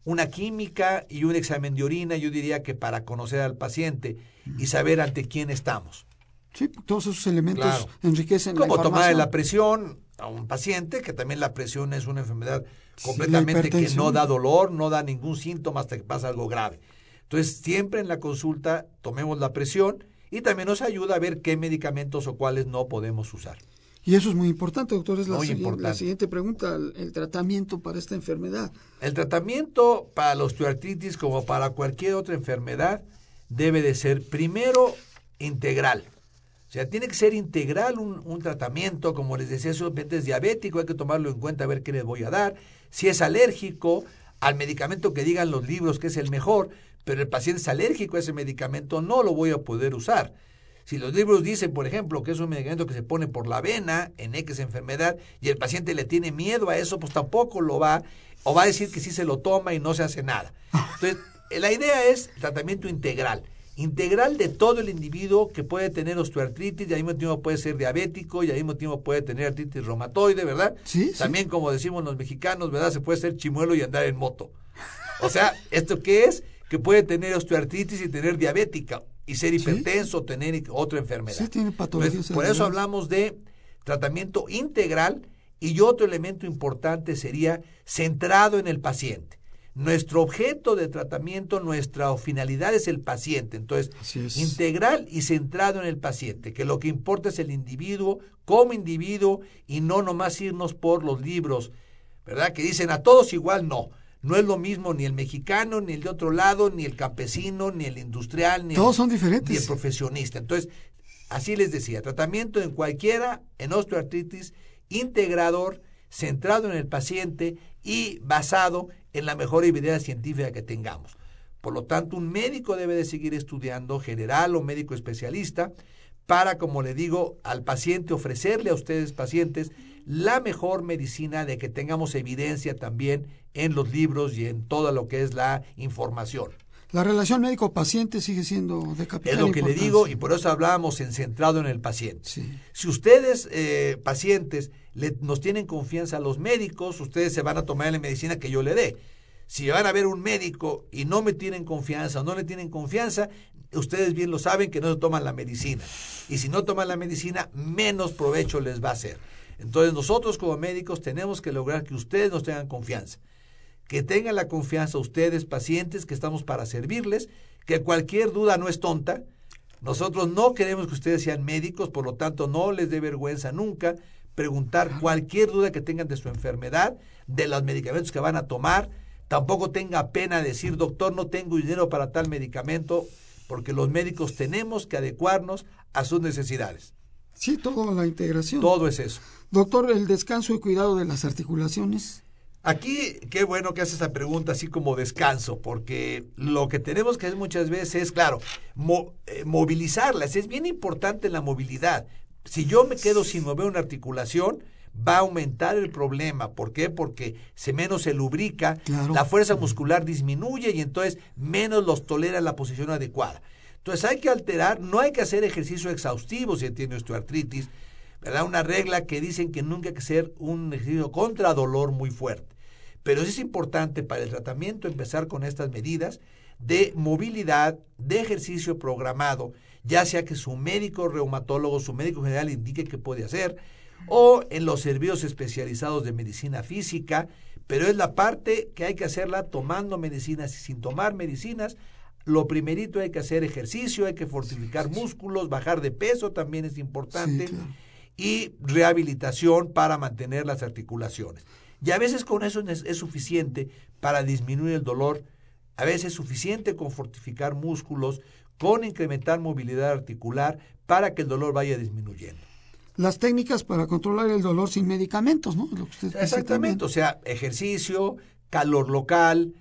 B: una química y un examen de orina, yo diría que para conocer al paciente y saber ante quién estamos.
A: Sí, todos esos elementos enriquecen
B: Como tomar la presión a un paciente, que también la presión es una enfermedad completamente que no da dolor, no da ningún síntoma hasta que pasa algo grave. Entonces, siempre en la consulta tomemos la presión y también nos ayuda a ver qué medicamentos o cuáles no podemos usar.
A: Y eso es muy importante, doctor. Es la, la siguiente pregunta, el, tratamiento para esta enfermedad.
B: El tratamiento para la osteoartritis, como para cualquier otra enfermedad, debe de ser primero integral. Sea, tiene que ser integral un, tratamiento, como les decía, si es diabético, hay que tomarlo en cuenta, a ver qué le voy a dar. Si es alérgico al medicamento que digan los libros que es el mejor, pero el paciente es alérgico a ese medicamento, no lo voy a poder usar. Si los libros dicen, por ejemplo, que es un medicamento que se pone por la vena en X enfermedad y el paciente le tiene miedo a eso, pues tampoco lo va, o va a decir que sí se lo toma y no se hace nada. Entonces, la idea es tratamiento integral. Integral de todo el individuo que puede tener osteoartritis y al mismo tiempo puede ser diabético y al mismo tiempo puede tener artritis reumatoide, ¿verdad?
A: Sí.
B: También, como decimos los mexicanos, ¿verdad? Se puede ser chimuelo y andar en moto. O sea, ¿esto qué es? Que puede tener osteoartritis y tener diabética y ser hipertenso, tener otra enfermedad.
A: Sí, tiene patologías.
B: por eso hablamos de tratamiento integral y otro elemento importante sería centrado en el paciente. Nuestro objeto de tratamiento, nuestra finalidad es el paciente. Entonces, integral y centrado en el paciente, que lo que importa es el individuo como individuo y no nomás irnos por los libros, ¿verdad? Que dicen a todos igual, no. No es lo mismo ni el mexicano, ni el de otro lado, ni el campesino, ni el industrial, ni,
A: Todos son diferentes.
B: ni el profesionista. Entonces, así les decía, tratamiento en cualquiera, en osteoartritis, integrador, centrado en el paciente y basado en la mejor evidencia científica que tengamos. Por lo tanto, un médico debe de seguir estudiando, general o médico especialista, para, como le digo, al paciente ofrecerle a ustedes pacientes la mejor medicina de que tengamos evidencia también en los libros y en todo lo que es la información.
A: La relación médico-paciente sigue siendo de capital
B: Es lo que le digo y por eso hablábamos en centrado en el paciente. Si ustedes, eh, pacientes, nos tienen confianza los médicos, ustedes se van a tomar la medicina que yo le dé. Si van a ver un médico y no me tienen confianza o no le tienen confianza, ustedes bien lo saben que no se toman la medicina. Y si no toman la medicina, menos provecho les va a hacer. Entonces nosotros como médicos tenemos que lograr que ustedes nos tengan confianza, que tengan la confianza ustedes, pacientes, que estamos para servirles, que cualquier duda no es tonta. Nosotros no queremos que ustedes sean médicos, por lo tanto no les dé vergüenza nunca preguntar cualquier duda que tengan de su enfermedad, de los medicamentos que van a tomar. Tampoco tenga pena decir, doctor, no tengo dinero para tal medicamento, porque los médicos tenemos que adecuarnos a sus necesidades.
A: Sí, toda la integración.
B: Todo es eso.
A: Doctor, el descanso y cuidado de las articulaciones.
B: Aquí, qué bueno que hace esa pregunta así como descanso, porque lo que tenemos que hacer muchas veces es, claro, eh, movilizarlas. Es bien importante la movilidad. Si yo me quedo sin mover una articulación, va a aumentar el problema. ¿Por qué? Porque se menos se lubrica,
A: Claro.
B: la fuerza muscular disminuye y entonces menos los tolera la posición adecuada. Entonces hay que alterar, no hay que hacer ejercicio exhaustivo si tiene osteoartritis, ¿verdad? Una regla que dicen que nunca hay que hacer un ejercicio contra dolor muy fuerte. Pero es importante para el tratamiento empezar con estas medidas de movilidad, de ejercicio programado, ya sea que su médico reumatólogo, su médico general indique que puede hacer, o en los servicios especializados de medicina física, pero es la parte que hay que hacerla tomando medicinas y sin tomar medicinas. Lo primerito hay que hacer ejercicio, hay que fortificar músculos, bajar de peso también es importante
A: Sí, claro.
B: y rehabilitación para mantener las articulaciones. Y a veces con eso es, es suficiente para disminuir el dolor, a veces es suficiente con fortificar músculos, con incrementar movilidad articular para que el dolor vaya disminuyendo.
A: Las técnicas para controlar el dolor sin medicamentos, ¿no? Lo que usted
B: Exactamente, o sea, ejercicio, calor local,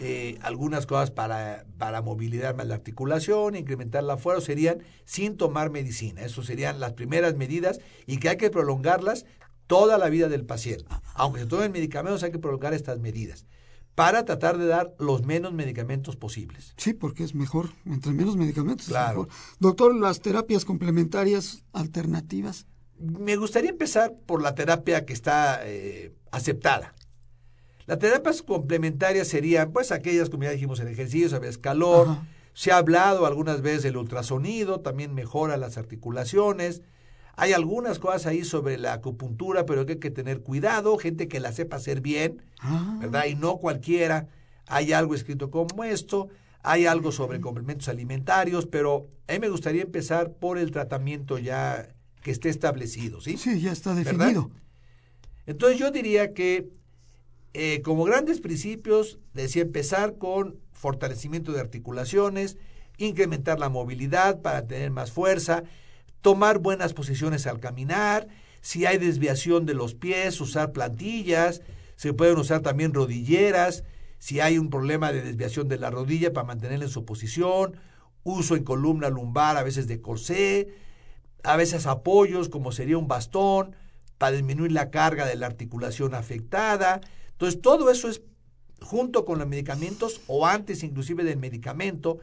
B: eh, algunas cosas para, para movilidad más la articulación, incrementar la fuerza, serían sin tomar medicina. Eso serían las primeras medidas y que hay que prolongarlas toda la vida del paciente. Aunque se tomen medicamentos, hay que prolongar estas medidas para tratar de dar los menos medicamentos posibles.
A: Sí, porque es mejor, entre menos medicamentos. es
B: Claro.
A: mejor. Doctor, las terapias complementarias alternativas.
B: Me gustaría empezar por la terapia que está eh, aceptada. Las terapias complementarias serían, pues, aquellas, como ya dijimos, el ejercicio, a veces calor.
A: Ajá.
B: Se ha hablado algunas veces del ultrasonido, también mejora las articulaciones. Hay algunas cosas ahí sobre la acupuntura, pero hay que tener cuidado, gente que la sepa hacer bien,
A: Ah,
B: ¿verdad? Y no cualquiera. Hay algo escrito como esto, hay algo sobre complementos alimentarios, pero a mí me gustaría empezar por el tratamiento ya que esté establecido, ¿sí?
A: sí, ya está
B: ¿Verdad?
A: definido.
B: Entonces yo diría que eh, como grandes principios, decía empezar con fortalecimiento de articulaciones, incrementar la movilidad para tener más fuerza, tomar buenas posiciones al caminar, si hay desviación de los pies, usar plantillas, se pueden usar también rodilleras, si hay un problema de desviación de la rodilla para mantenerla en su posición, uso en columna lumbar a veces de corsé, a veces apoyos como sería un bastón para disminuir la carga de la articulación afectada. Entonces todo eso es junto con los medicamentos o antes inclusive del medicamento,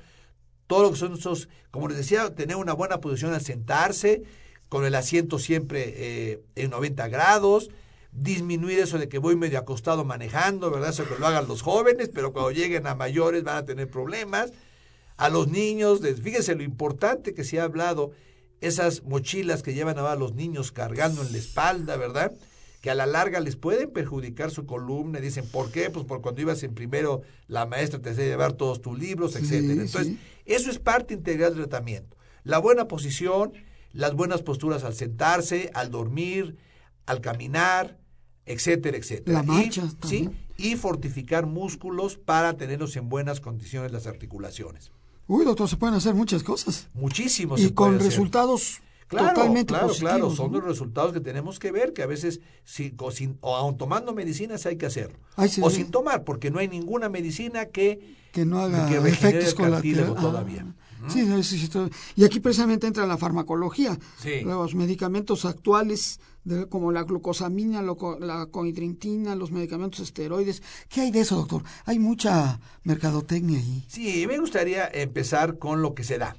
B: todo lo que son esos, como les decía, tener una buena posición al sentarse, con el asiento siempre eh, en 90 grados, disminuir eso de que voy medio acostado manejando, ¿verdad? Eso que lo hagan los jóvenes, pero cuando lleguen a mayores van a tener problemas. A los niños, fíjense lo importante que se ha hablado, esas mochilas que llevan ahora los niños cargando en la espalda, ¿verdad? Que a la larga les pueden perjudicar su columna. Dicen, ¿por qué? Pues por cuando ibas en primero, la maestra te hacía llevar todos tus libros,
A: Sí,
B: etcétera. Entonces,
A: sí.
B: eso es parte integral del tratamiento. La buena posición, las buenas posturas al sentarse, al dormir, al caminar, etcétera, etcétera.
A: La marcha
B: y, ¿sí? y fortificar músculos para tenerlos en buenas condiciones las articulaciones.
A: Uy, doctor, se pueden hacer muchas cosas.
B: Muchísimo
A: Y
B: se
A: con resultados
B: Claro,
A: totalmente
B: claro,
A: positivos.
B: claro, son
A: ¿no?
B: los resultados que tenemos que ver, que a veces, si, o, sin, o aun tomando medicinas hay que hacerlo.
A: Ay, sí,
B: o
A: sí.
B: sin tomar, porque no hay ninguna medicina que,
A: que no haga
B: que
A: efectos colaterales.
B: cartílago
A: Ah,
B: todavía.
A: sí, sí. Y aquí precisamente entra la farmacología.
B: Sí.
A: Los medicamentos actuales, de- como la glucosamina, loco- la coidrintina, los medicamentos esteroides. ¿Qué hay de eso, doctor? Hay mucha mercadotecnia ahí.
B: Sí, me gustaría empezar con lo que se da.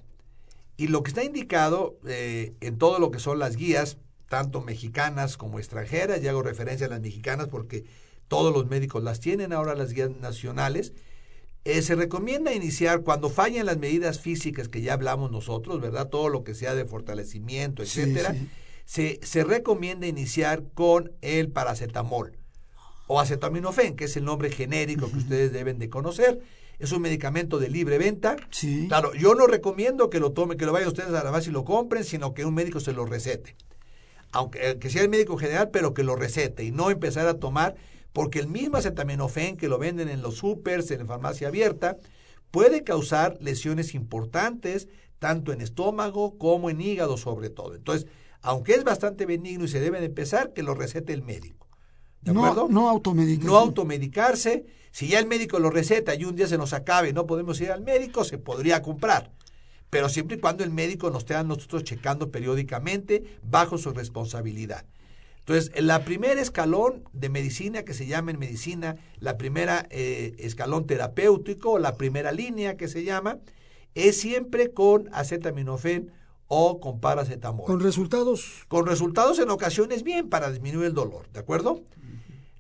B: Y lo que está indicado eh, en todo lo que son las guías, tanto mexicanas como extranjeras, y hago referencia a las mexicanas porque todos los médicos las tienen ahora las guías nacionales, eh, se recomienda iniciar cuando fallan las medidas físicas que ya hablamos nosotros, ¿verdad? Todo lo que sea de fortalecimiento,
A: Sí,
B: etcétera.
A: sí.
B: Se, se recomienda iniciar con el paracetamol o acetaminofén, que es el nombre genérico que ustedes deben de conocer. Es un medicamento de libre venta.
A: Sí.
B: Claro, yo no recomiendo que lo tomen, que lo vayan ustedes a la base y lo compren, sino que un médico se lo recete. Aunque eh, que sea el médico general, pero que lo recete y no empezar a tomar, porque el mismo acetaminofén que lo venden en los supers, en la farmacia abierta, puede causar lesiones importantes, tanto en estómago como en hígado sobre todo. Entonces, aunque es bastante benigno y se debe de empezar, que lo recete el médico. ¿De
A: No,
B: acuerdo?
A: no automedicación.
B: No automedicarse. Si ya el médico lo receta y un día se nos acabe y no podemos ir al médico, se podría comprar. Pero siempre y cuando el médico nos esté a nosotros checando periódicamente bajo su responsabilidad. Entonces, la primer escalón de medicina que se llama en medicina, la primera eh, escalón terapéutico, la primera línea que se llama, es siempre con acetaminofén o con paracetamol.
A: ¿Con resultados?
B: Con resultados en ocasiones bien para disminuir el dolor, ¿de acuerdo?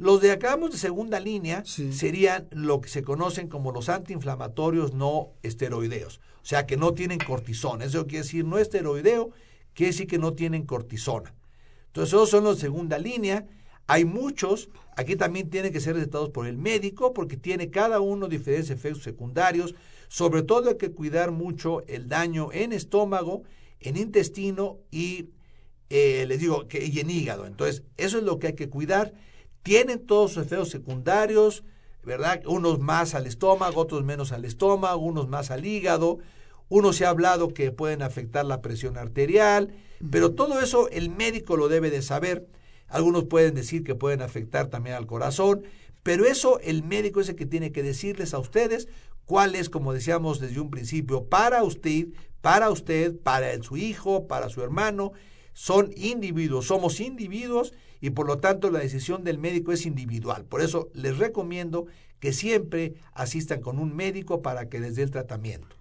B: Los de acabamos de segunda línea serían lo que se conocen como los antiinflamatorios no esteroideos, o sea que no tienen cortisona. Eso quiere decir no esteroideo, quiere decir que no tienen cortisona. Entonces, esos son los de segunda línea. Hay muchos, aquí también tienen que ser recetados por el médico porque tiene cada uno diferentes efectos secundarios. Sobre todo hay que cuidar mucho el daño en estómago, en intestino y, eh, les digo, que, y en hígado. Entonces, eso es lo que hay que cuidar. Tienen todos sus efectos secundarios, ¿verdad? Unos más al estómago, otros menos al estómago, unos más al hígado. Uno se ha hablado que pueden afectar la presión arterial, pero todo eso el médico lo debe de saber. Algunos pueden decir que pueden afectar también al corazón, pero eso el médico es el que tiene que decirles a ustedes cuál es, como decíamos desde un principio, para usted, para usted, para su hijo, para su hermano. Son individuos, somos individuos y por lo tanto la decisión del médico es individual. Por eso les recomiendo que siempre asistan con un médico para que les dé el tratamiento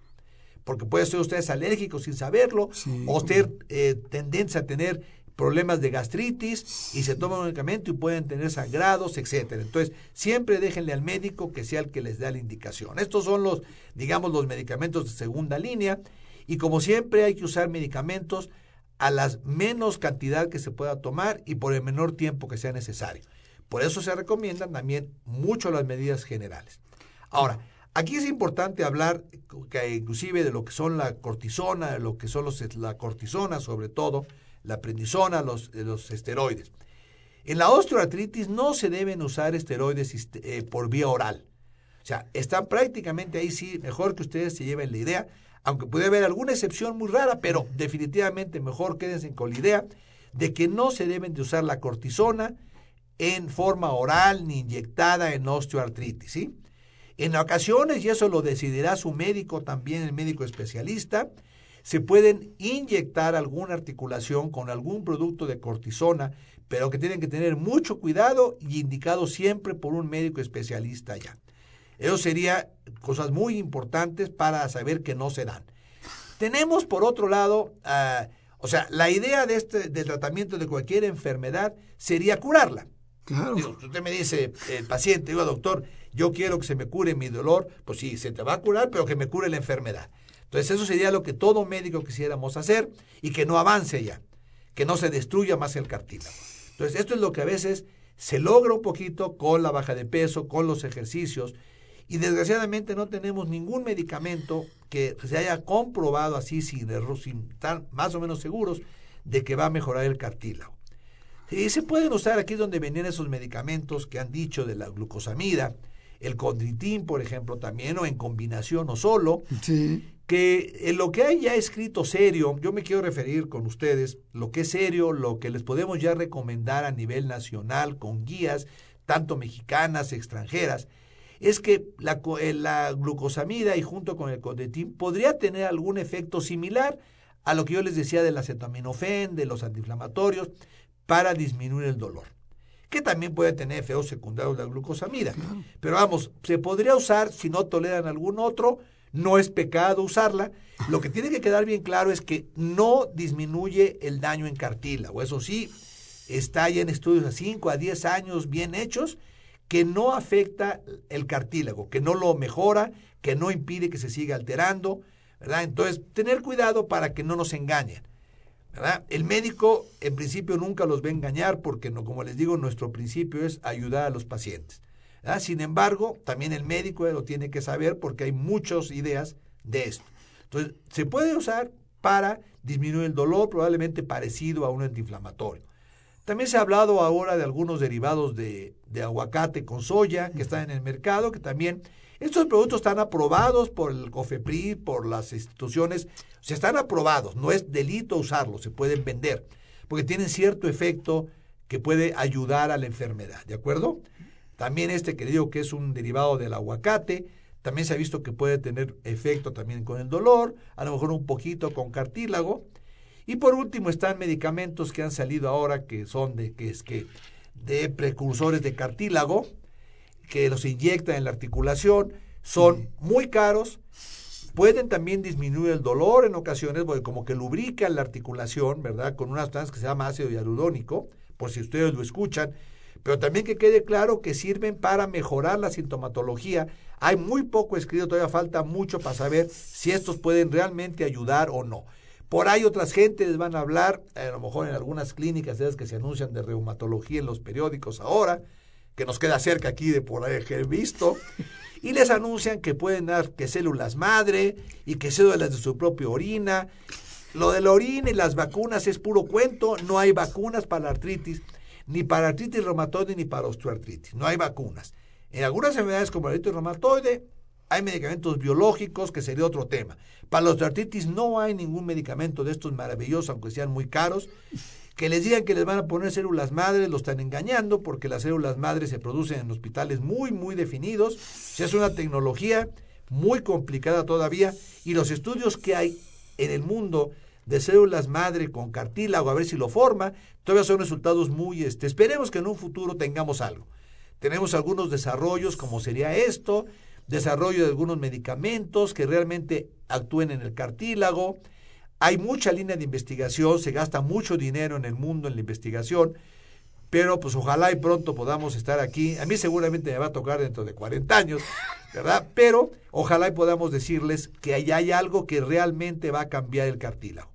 B: porque puede ser ustedes alérgicos sin saberlo, o ser eh, tendencia a tener problemas de gastritis y se toman un medicamento y pueden tener sangrados, etcétera. Entonces, siempre déjenle al médico que sea el que les da la indicación. Estos son los, digamos, los medicamentos de segunda línea y como siempre hay que usar medicamentos a la menos cantidad que se pueda tomar y por el menor tiempo que sea necesario. Por eso se recomiendan también mucho las medidas generales. Ahora, Aquí es importante hablar que inclusive de lo que son la cortisona, de lo que son los, la cortisona sobre todo, la prednisona, los, los esteroides. En la osteoartritis no se deben usar esteroides eh, por vía oral. O sea, están prácticamente ahí sí, mejor que ustedes se lleven la idea, aunque puede haber alguna excepción muy rara, pero definitivamente mejor quédense con la idea de que no se deben de usar la cortisona en forma oral ni inyectada en osteoartritis, ¿sí? En ocasiones, y eso lo decidirá su médico también, el médico especialista, se pueden inyectar alguna articulación con algún producto de cortisona, pero que tienen que tener mucho cuidado y indicado siempre por un médico especialista ya. Eso sería cosas muy importantes para saber que no se dan. Tenemos por otro lado, ah, o sea, la idea de este, del tratamiento de cualquier enfermedad sería curarla. Claro. usted me dice, el paciente, digo, doctor, yo quiero que se me cure mi dolor, pues sí, se te va a curar, pero que me cure la enfermedad. Entonces eso sería lo que todo médico quisiéramos hacer y que no avance ya, que no se destruya más el cartílago. Entonces esto es lo que a veces se logra un poquito con la baja de peso, con los ejercicios y desgraciadamente no tenemos ningún medicamento que se haya comprobado así sin error, sin estar más o menos seguros de que va a mejorar el cartílago. Y se pueden usar aquí donde venían esos medicamentos que han dicho de la glucosamida, el condritín, por ejemplo, también, o en combinación o solo. Que en lo que hay ya escrito serio, yo me quiero referir con ustedes, lo que es serio, lo que les podemos ya recomendar a nivel nacional con guías, tanto mexicanas, extranjeras, es que la, eh, la glucosamida y junto con el condritín podría tener algún efecto similar a lo que yo les decía del acetaminofén, de los antiinflamatorios, para disminuir el dolor que también puede tener efectos secundarios de la glucosamida. Pero vamos, se podría usar si no toleran algún otro, no es pecado usarla. Lo que tiene que quedar bien claro es que no disminuye el daño en cartílago. Eso sí, está ya en estudios a 5 a 10 años bien hechos que no afecta el cartílago, que no lo mejora, que no impide que se siga alterando, ¿verdad? Entonces, tener cuidado para que no nos engañen. El médico en principio nunca los va a engañar porque, no, como les digo, nuestro principio es ayudar a los pacientes. Sin embargo, también el médico lo tiene que saber porque hay muchas ideas de esto. Entonces, se puede usar para disminuir el dolor, probablemente parecido a un antiinflamatorio. También se ha hablado ahora de algunos derivados de, de aguacate con soya que están en el mercado, que también estos productos están aprobados por el COFEPRI, por las instituciones, o sea, están aprobados, no es delito usarlos, se pueden vender, porque tienen cierto efecto que puede ayudar a la enfermedad, ¿de acuerdo? También este que digo que es un derivado del aguacate, también se ha visto que puede tener efecto también con el dolor, a lo mejor un poquito con cartílago. Y por último están medicamentos que han salido ahora que son de que es que de precursores de cartílago que los inyectan en la articulación, son muy caros, pueden también disminuir el dolor en ocasiones, porque como que lubrican la articulación, ¿verdad? Con unas sustancia que se llama ácido hialurónico, por si ustedes lo escuchan, pero también que quede claro que sirven para mejorar la sintomatología. Hay muy poco escrito, todavía falta mucho para saber si estos pueden realmente ayudar o no. Por ahí otras gentes les van a hablar, a lo mejor en algunas clínicas esas que se anuncian de reumatología en los periódicos ahora, que nos queda cerca aquí de por ahí visto, y les anuncian que pueden dar que células madre y que células de su propia orina. Lo de la orina y las vacunas es puro cuento, no hay vacunas para la artritis ni para artritis reumatoide ni para osteoartritis. No hay vacunas. En algunas enfermedades como la artritis reumatoide hay medicamentos biológicos, que sería otro tema. Para la osteoartritis no hay ningún medicamento de estos maravillosos, aunque sean muy caros. Que les digan que les van a poner células madres, lo están engañando porque las células madres se producen en hospitales muy, muy definidos. es una tecnología muy complicada todavía y los estudios que hay en el mundo de células madre con cartílago, a ver si lo forma, todavía son resultados muy, este, esperemos que en un futuro tengamos algo. Tenemos algunos desarrollos, como sería esto, desarrollo de algunos medicamentos que realmente actúen en el cartílago. Hay mucha línea de investigación, se gasta mucho dinero en el mundo en la investigación, pero pues ojalá y pronto podamos estar aquí. A mí seguramente me va a tocar dentro de 40 años, ¿verdad? Pero ojalá y podamos decirles que ahí hay algo que realmente va a cambiar el cartílago.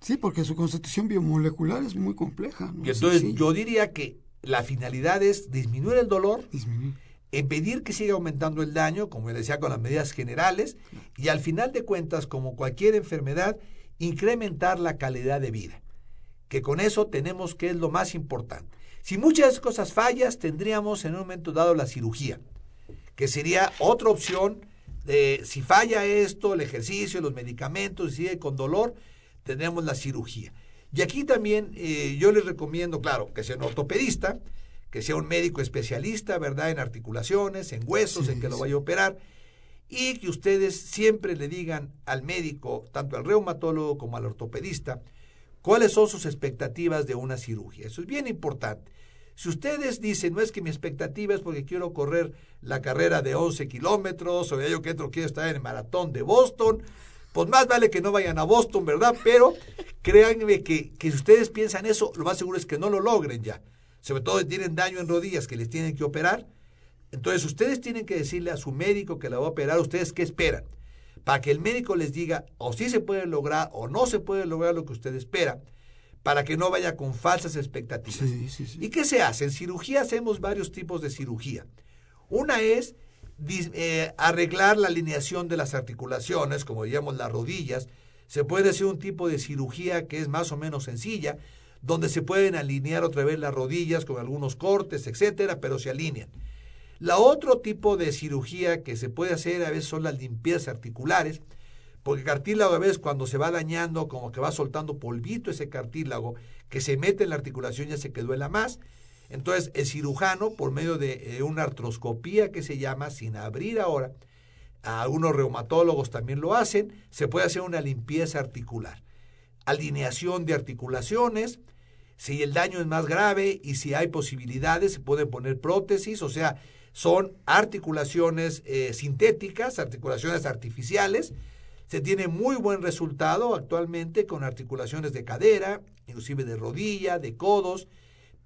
A: Sí, porque su constitución biomolecular es muy compleja.
B: Y entonces yo diría que la finalidad es disminuir el dolor, impedir que siga aumentando el daño, como decía, con las medidas generales, y al final de cuentas, como cualquier enfermedad, incrementar la calidad de vida. Que con eso tenemos que es lo más importante. Si muchas cosas fallas, tendríamos en un momento dado la cirugía, que sería otra opción de si falla esto, el ejercicio, los medicamentos, y sigue con dolor, tendremos la cirugía. Y aquí también eh, yo les recomiendo, claro, que sea un ortopedista, que sea un médico especialista, ¿verdad? En articulaciones, en huesos, en que lo vaya a operar. Y que ustedes siempre le digan al médico, tanto al reumatólogo como al ortopedista, cuáles son sus expectativas de una cirugía. Eso es bien importante. Si ustedes dicen, no es que mi expectativa es porque quiero correr la carrera de 11 kilómetros, o yo que otro quiero estar en el maratón de Boston, pues más vale que no vayan a Boston, ¿verdad? Pero créanme que, que si ustedes piensan eso, lo más seguro es que no lo logren ya. Sobre todo si tienen daño en rodillas que les tienen que operar. Entonces ustedes tienen que decirle a su médico que la va a operar, ustedes qué esperan, para que el médico les diga o si se puede lograr o no se puede lograr lo que usted espera, para que no vaya con falsas expectativas. ¿Y qué se hace? En cirugía hacemos varios tipos de cirugía. Una es eh, arreglar la alineación de las articulaciones, como digamos las rodillas. Se puede hacer un tipo de cirugía que es más o menos sencilla, donde se pueden alinear otra vez las rodillas con algunos cortes, etcétera, pero se alinean. La otro tipo de cirugía que se puede hacer a veces son las limpiezas articulares, porque el cartílago a veces cuando se va dañando, como que va soltando polvito ese cartílago, que se mete en la articulación ya se que duela más. Entonces, el cirujano, por medio de eh, una artroscopía que se llama, sin abrir ahora, algunos reumatólogos también lo hacen, se puede hacer una limpieza articular. Alineación de articulaciones, si el daño es más grave y si hay posibilidades, se pueden poner prótesis, o sea, son articulaciones eh, sintéticas, articulaciones artificiales. Se tiene muy buen resultado actualmente con articulaciones de cadera, inclusive de rodilla, de codos,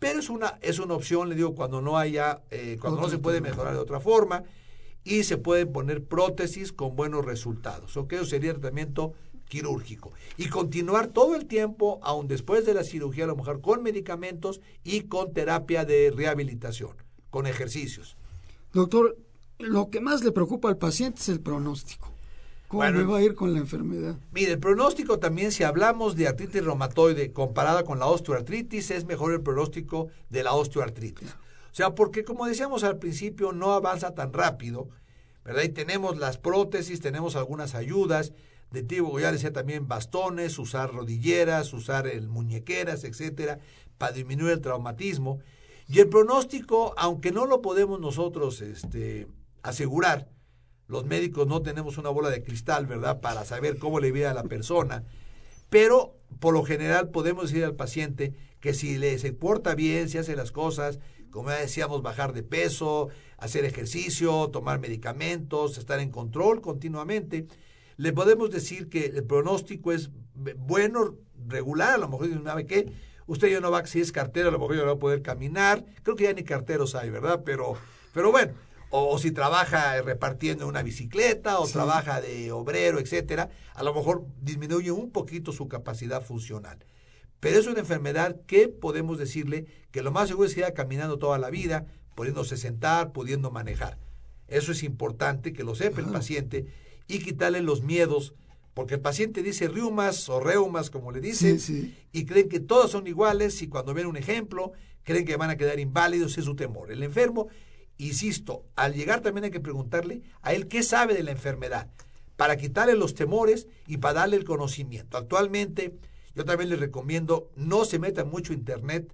B: pero es una, es una opción, le digo, cuando no haya, eh, cuando no se puede mejorar de otra forma y se pueden poner prótesis con buenos resultados. ¿ok? Eso sería el tratamiento quirúrgico. Y continuar todo el tiempo, aún después de la cirugía, a lo mejor con medicamentos y con terapia de rehabilitación, con ejercicios.
A: Doctor, lo que más le preocupa al paciente es el pronóstico. ¿Cómo me va a ir con la enfermedad?
B: Mire, el pronóstico también, si hablamos de artritis reumatoide comparada con la osteoartritis, es mejor el pronóstico de la osteoartritis. O sea, porque como decíamos al principio, no avanza tan rápido, ¿verdad? Y tenemos las prótesis, tenemos algunas ayudas, de tipo, ya decía también bastones, usar rodilleras, usar el muñequeras, etcétera, para disminuir el traumatismo. Y el pronóstico, aunque no lo podemos nosotros este, asegurar, los médicos no tenemos una bola de cristal, ¿verdad?, para saber cómo le viene a la persona. pero por lo general podemos decir al paciente que si le se porta bien, si hace las cosas, como ya decíamos, bajar de peso, hacer ejercicio, tomar medicamentos, estar en control continuamente, le podemos decir que el pronóstico es bueno, regular, a lo mejor dice, ¿sabe qué? Usted ya no va, si es cartero, a lo mejor ya no va a poder caminar, creo que ya ni carteros hay, ¿verdad? Pero, pero bueno, o, si trabaja repartiendo una bicicleta o trabaja de obrero, etcétera, a lo mejor disminuye un poquito su capacidad funcional. Pero es una enfermedad que podemos decirle que lo más seguro es que vaya caminando toda la vida, pudiéndose sentar, pudiendo manejar. Eso es importante que lo sepa el paciente y quitarle los miedos, porque el paciente dice riumas o reumas, como le dicen, y creen que todos son iguales y cuando ven un ejemplo, creen que van a quedar inválidos, es su temor. El enfermo insisto, al llegar también hay que preguntarle a él qué sabe de la enfermedad, para quitarle los temores y para darle el conocimiento. Actualmente, yo también les recomiendo, no se metan mucho internet,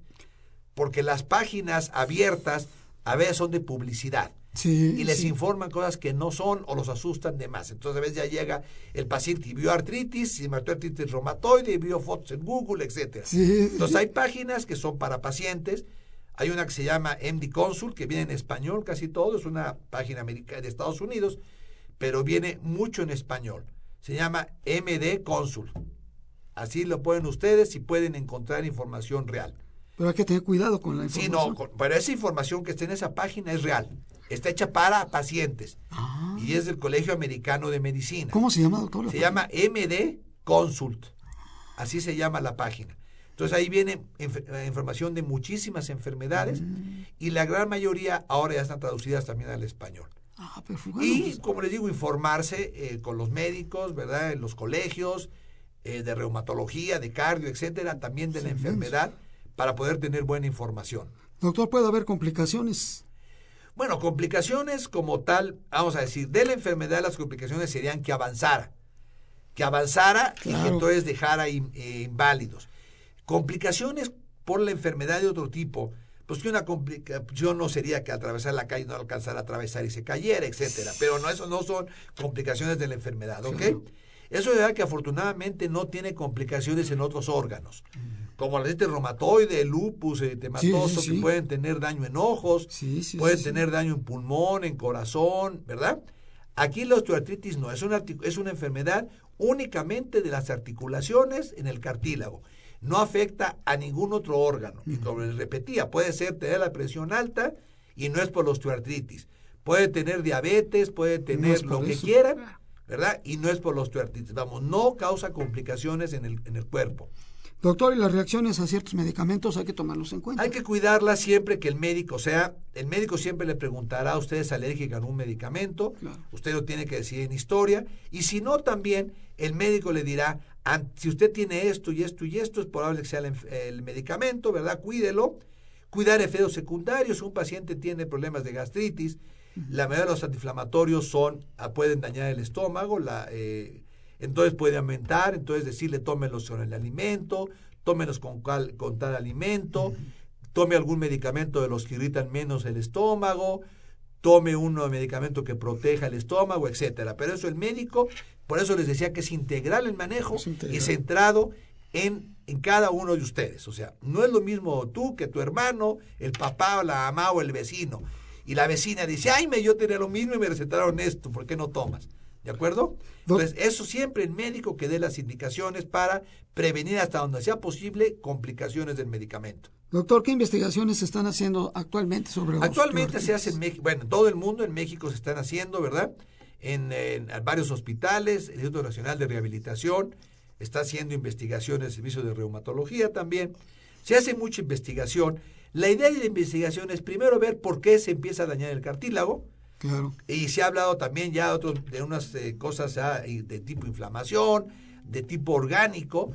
B: porque las páginas abiertas a veces son de publicidad. Y les informan cosas que no son o los asustan de más. Entonces a veces ya llega el paciente y vio artritis, y mató artritis reumatoide, y vio fotos en Google, etcétera. Entonces hay páginas que son para pacientes hay una que se llama MD Consul, que viene en español casi todo, es una página americana de Estados Unidos, pero viene mucho en español. Se llama MD Consul. Así lo pueden ustedes y pueden encontrar información real.
A: Pero hay que tener cuidado con la información.
B: Sí, no, pero esa información que está en esa página es real. Está hecha para pacientes. Ah. Y es del Colegio Americano de Medicina.
A: ¿Cómo se llama, doctor?
B: Se llama MD Consult. Así se llama la página. Entonces ahí viene información de muchísimas enfermedades mm. y la gran mayoría ahora ya están traducidas también al español. Ah, y como les digo, informarse eh, con los médicos, ¿verdad? En los colegios eh, de reumatología, de cardio, etcétera, también de la enfermedad, para poder tener buena información.
A: Doctor, ¿puede haber complicaciones?
B: Bueno, complicaciones como tal, vamos a decir, de la enfermedad las complicaciones serían que avanzara, que avanzara y que entonces dejara inválidos. Complicaciones por la enfermedad de otro tipo, pues que una complicación no sería que atravesar la calle no alcanzara a atravesar y se cayera, etcétera. Pero no, eso no son complicaciones de la enfermedad, ¿ok? Eso es verdad que afortunadamente no tiene complicaciones en otros órganos, como la este reumatoide, el lupus, el tematoso, que pueden tener daño en ojos, pueden tener daño en pulmón, en corazón, ¿verdad? Aquí la osteoartritis no, es una, es una enfermedad únicamente de las articulaciones en el cartílago no afecta a ningún otro órgano. Y como les repetía, puede ser tener la presión alta y no es por la osteoartritis. Puede tener diabetes, puede tener lo que quieran, ¿verdad? Y no es por la osteoartritis. Vamos, no causa complicaciones en el, en el cuerpo.
A: Doctor, ¿y las reacciones a ciertos medicamentos hay que tomarlos en cuenta?
B: Hay que cuidarlas siempre que el médico, sea, el médico siempre le preguntará a usted es alérgica a un medicamento, usted lo tiene que decir en historia, y si no también el médico le dirá, si usted tiene esto y esto y esto, es probable que sea el, medicamento, ¿verdad? Cuídelo. Cuidar efectos secundarios. Un paciente tiene problemas de gastritis. La mayoría de los antiinflamatorios son, ah, pueden dañar el estómago, la, eh, entonces puede aumentar, entonces decirle tómelos con el alimento, tómelos con, con tal alimento, tome algún medicamento de los que irritan menos el estómago, tome un medicamento que proteja el estómago, etcétera. Pero eso el médico por eso les decía que es integral el manejo y centrado en, en cada uno de ustedes. O sea, no es lo mismo tú que tu hermano, el papá o la mamá o el vecino. Y la vecina dice, ay, me, yo tenía lo mismo y me recetaron esto, ¿por qué no tomas? ¿De acuerdo? Entonces, eso siempre el médico que dé las indicaciones para prevenir hasta donde sea posible complicaciones del medicamento.
A: Doctor, ¿qué investigaciones se están haciendo actualmente sobre
B: Actualmente se hace en México, bueno, en todo el mundo, en México se están haciendo, ¿verdad? en, varios hospitales, el Instituto Nacional de Rehabilitación está haciendo investigaciones, el servicio de reumatología también. Se hace mucha investigación. La idea de la investigación es primero ver por qué se empieza a dañar el cartílago. Claro. Y se ha hablado también ya otros, de unas eh, cosas de tipo inflamación, de tipo orgánico.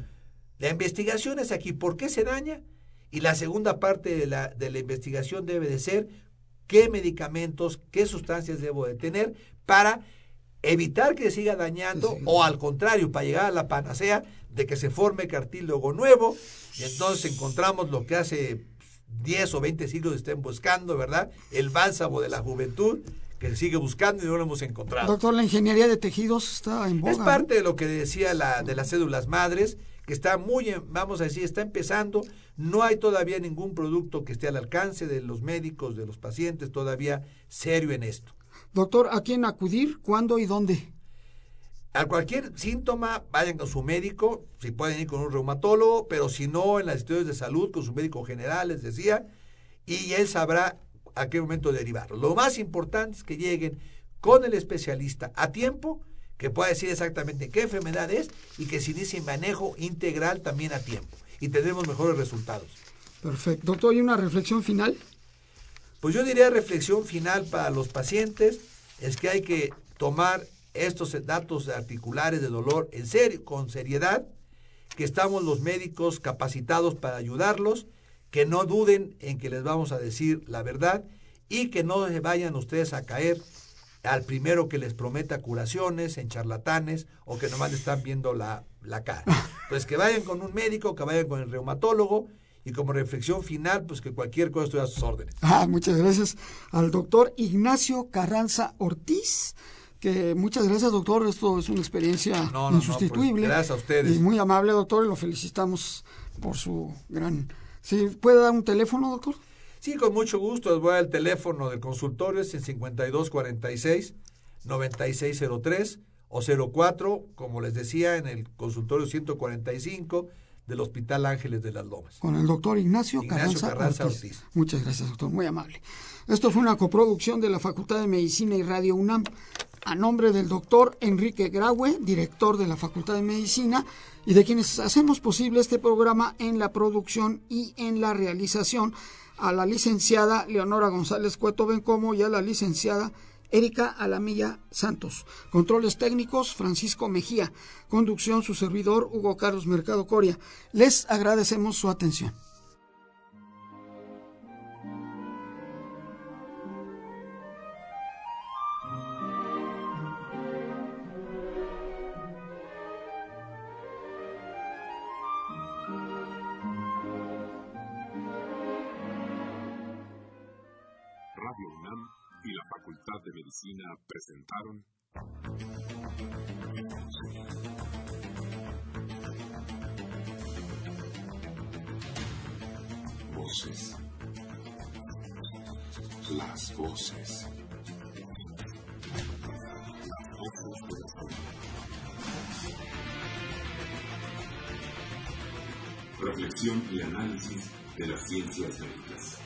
B: La investigación es aquí, ¿por qué se daña? Y la segunda parte de la, de la investigación debe de ser qué medicamentos, qué sustancias debo de tener para evitar que siga dañando o al contrario, para llegar a la panacea de que se forme cartílago nuevo y entonces encontramos lo que hace 10 o 20 siglos estén buscando, ¿verdad? El bálsamo de la juventud que se sigue buscando y no lo hemos encontrado.
A: Doctor, la ingeniería de tejidos está en boga.
B: Es parte de lo que decía la, de las cédulas madres, que está muy, vamos a decir, está empezando. No hay todavía ningún producto que esté al alcance de los médicos, de los pacientes, todavía serio en esto.
A: Doctor, ¿a quién acudir? ¿Cuándo y dónde?
B: A cualquier síntoma, vayan con su médico, si pueden ir con un reumatólogo, pero si no, en las instituciones de salud, con su médico general, les decía, y él sabrá a qué momento derivarlo. Lo más importante es que lleguen con el especialista a tiempo, que pueda decir exactamente qué enfermedad es y que se inicie manejo integral también a tiempo. Y tendremos mejores resultados.
A: Perfecto. Doctor, ¿y una reflexión final?
B: Pues yo diría reflexión final para los pacientes es que hay que tomar estos datos articulares de dolor en serio, con seriedad, que estamos los médicos capacitados para ayudarlos, que no duden en que les vamos a decir la verdad y que no se vayan ustedes a caer al primero que les prometa curaciones, en charlatanes o que nomás le están viendo la, la cara. Pues que vayan con un médico, que vayan con el reumatólogo y como reflexión final, pues que cualquier cosa estoy a sus órdenes.
A: Ah, muchas gracias al doctor Ignacio Carranza Ortiz. Que muchas gracias, doctor. Esto es una experiencia
B: No, no,
A: insustituible.
B: no, pues, gracias a ustedes.
A: Y muy amable, doctor, y lo felicitamos por su gran. ¿Sí? ¿Puede dar un teléfono, doctor?
B: Sí, con mucho gusto. Les voy al teléfono del consultorio, es el 5246-9603 o 04, como les decía, en el consultorio 145 del Hospital Ángeles de las Lomas.
A: Con el doctor Ignacio,
B: Ignacio
A: Carranza,
B: Carranza
A: Ortiz.
B: Ortiz.
A: Muchas gracias, doctor. Muy amable. Esto fue una coproducción de la Facultad de Medicina y Radio UNAM. A nombre del doctor Enrique Graue, director de la Facultad de Medicina, y de quienes hacemos posible este programa en la producción y en la realización, a la licenciada Leonora González Cueto Bencomo y a la licenciada Erika Alamilla Santos. Controles técnicos, Francisco Mejía. Conducción, su servidor, Hugo Carlos Mercado Coria. Les agradecemos su atención.
C: De Medicina presentaron Voces. Las voces. Las voces Reflexión y análisis de las ciencias médicas.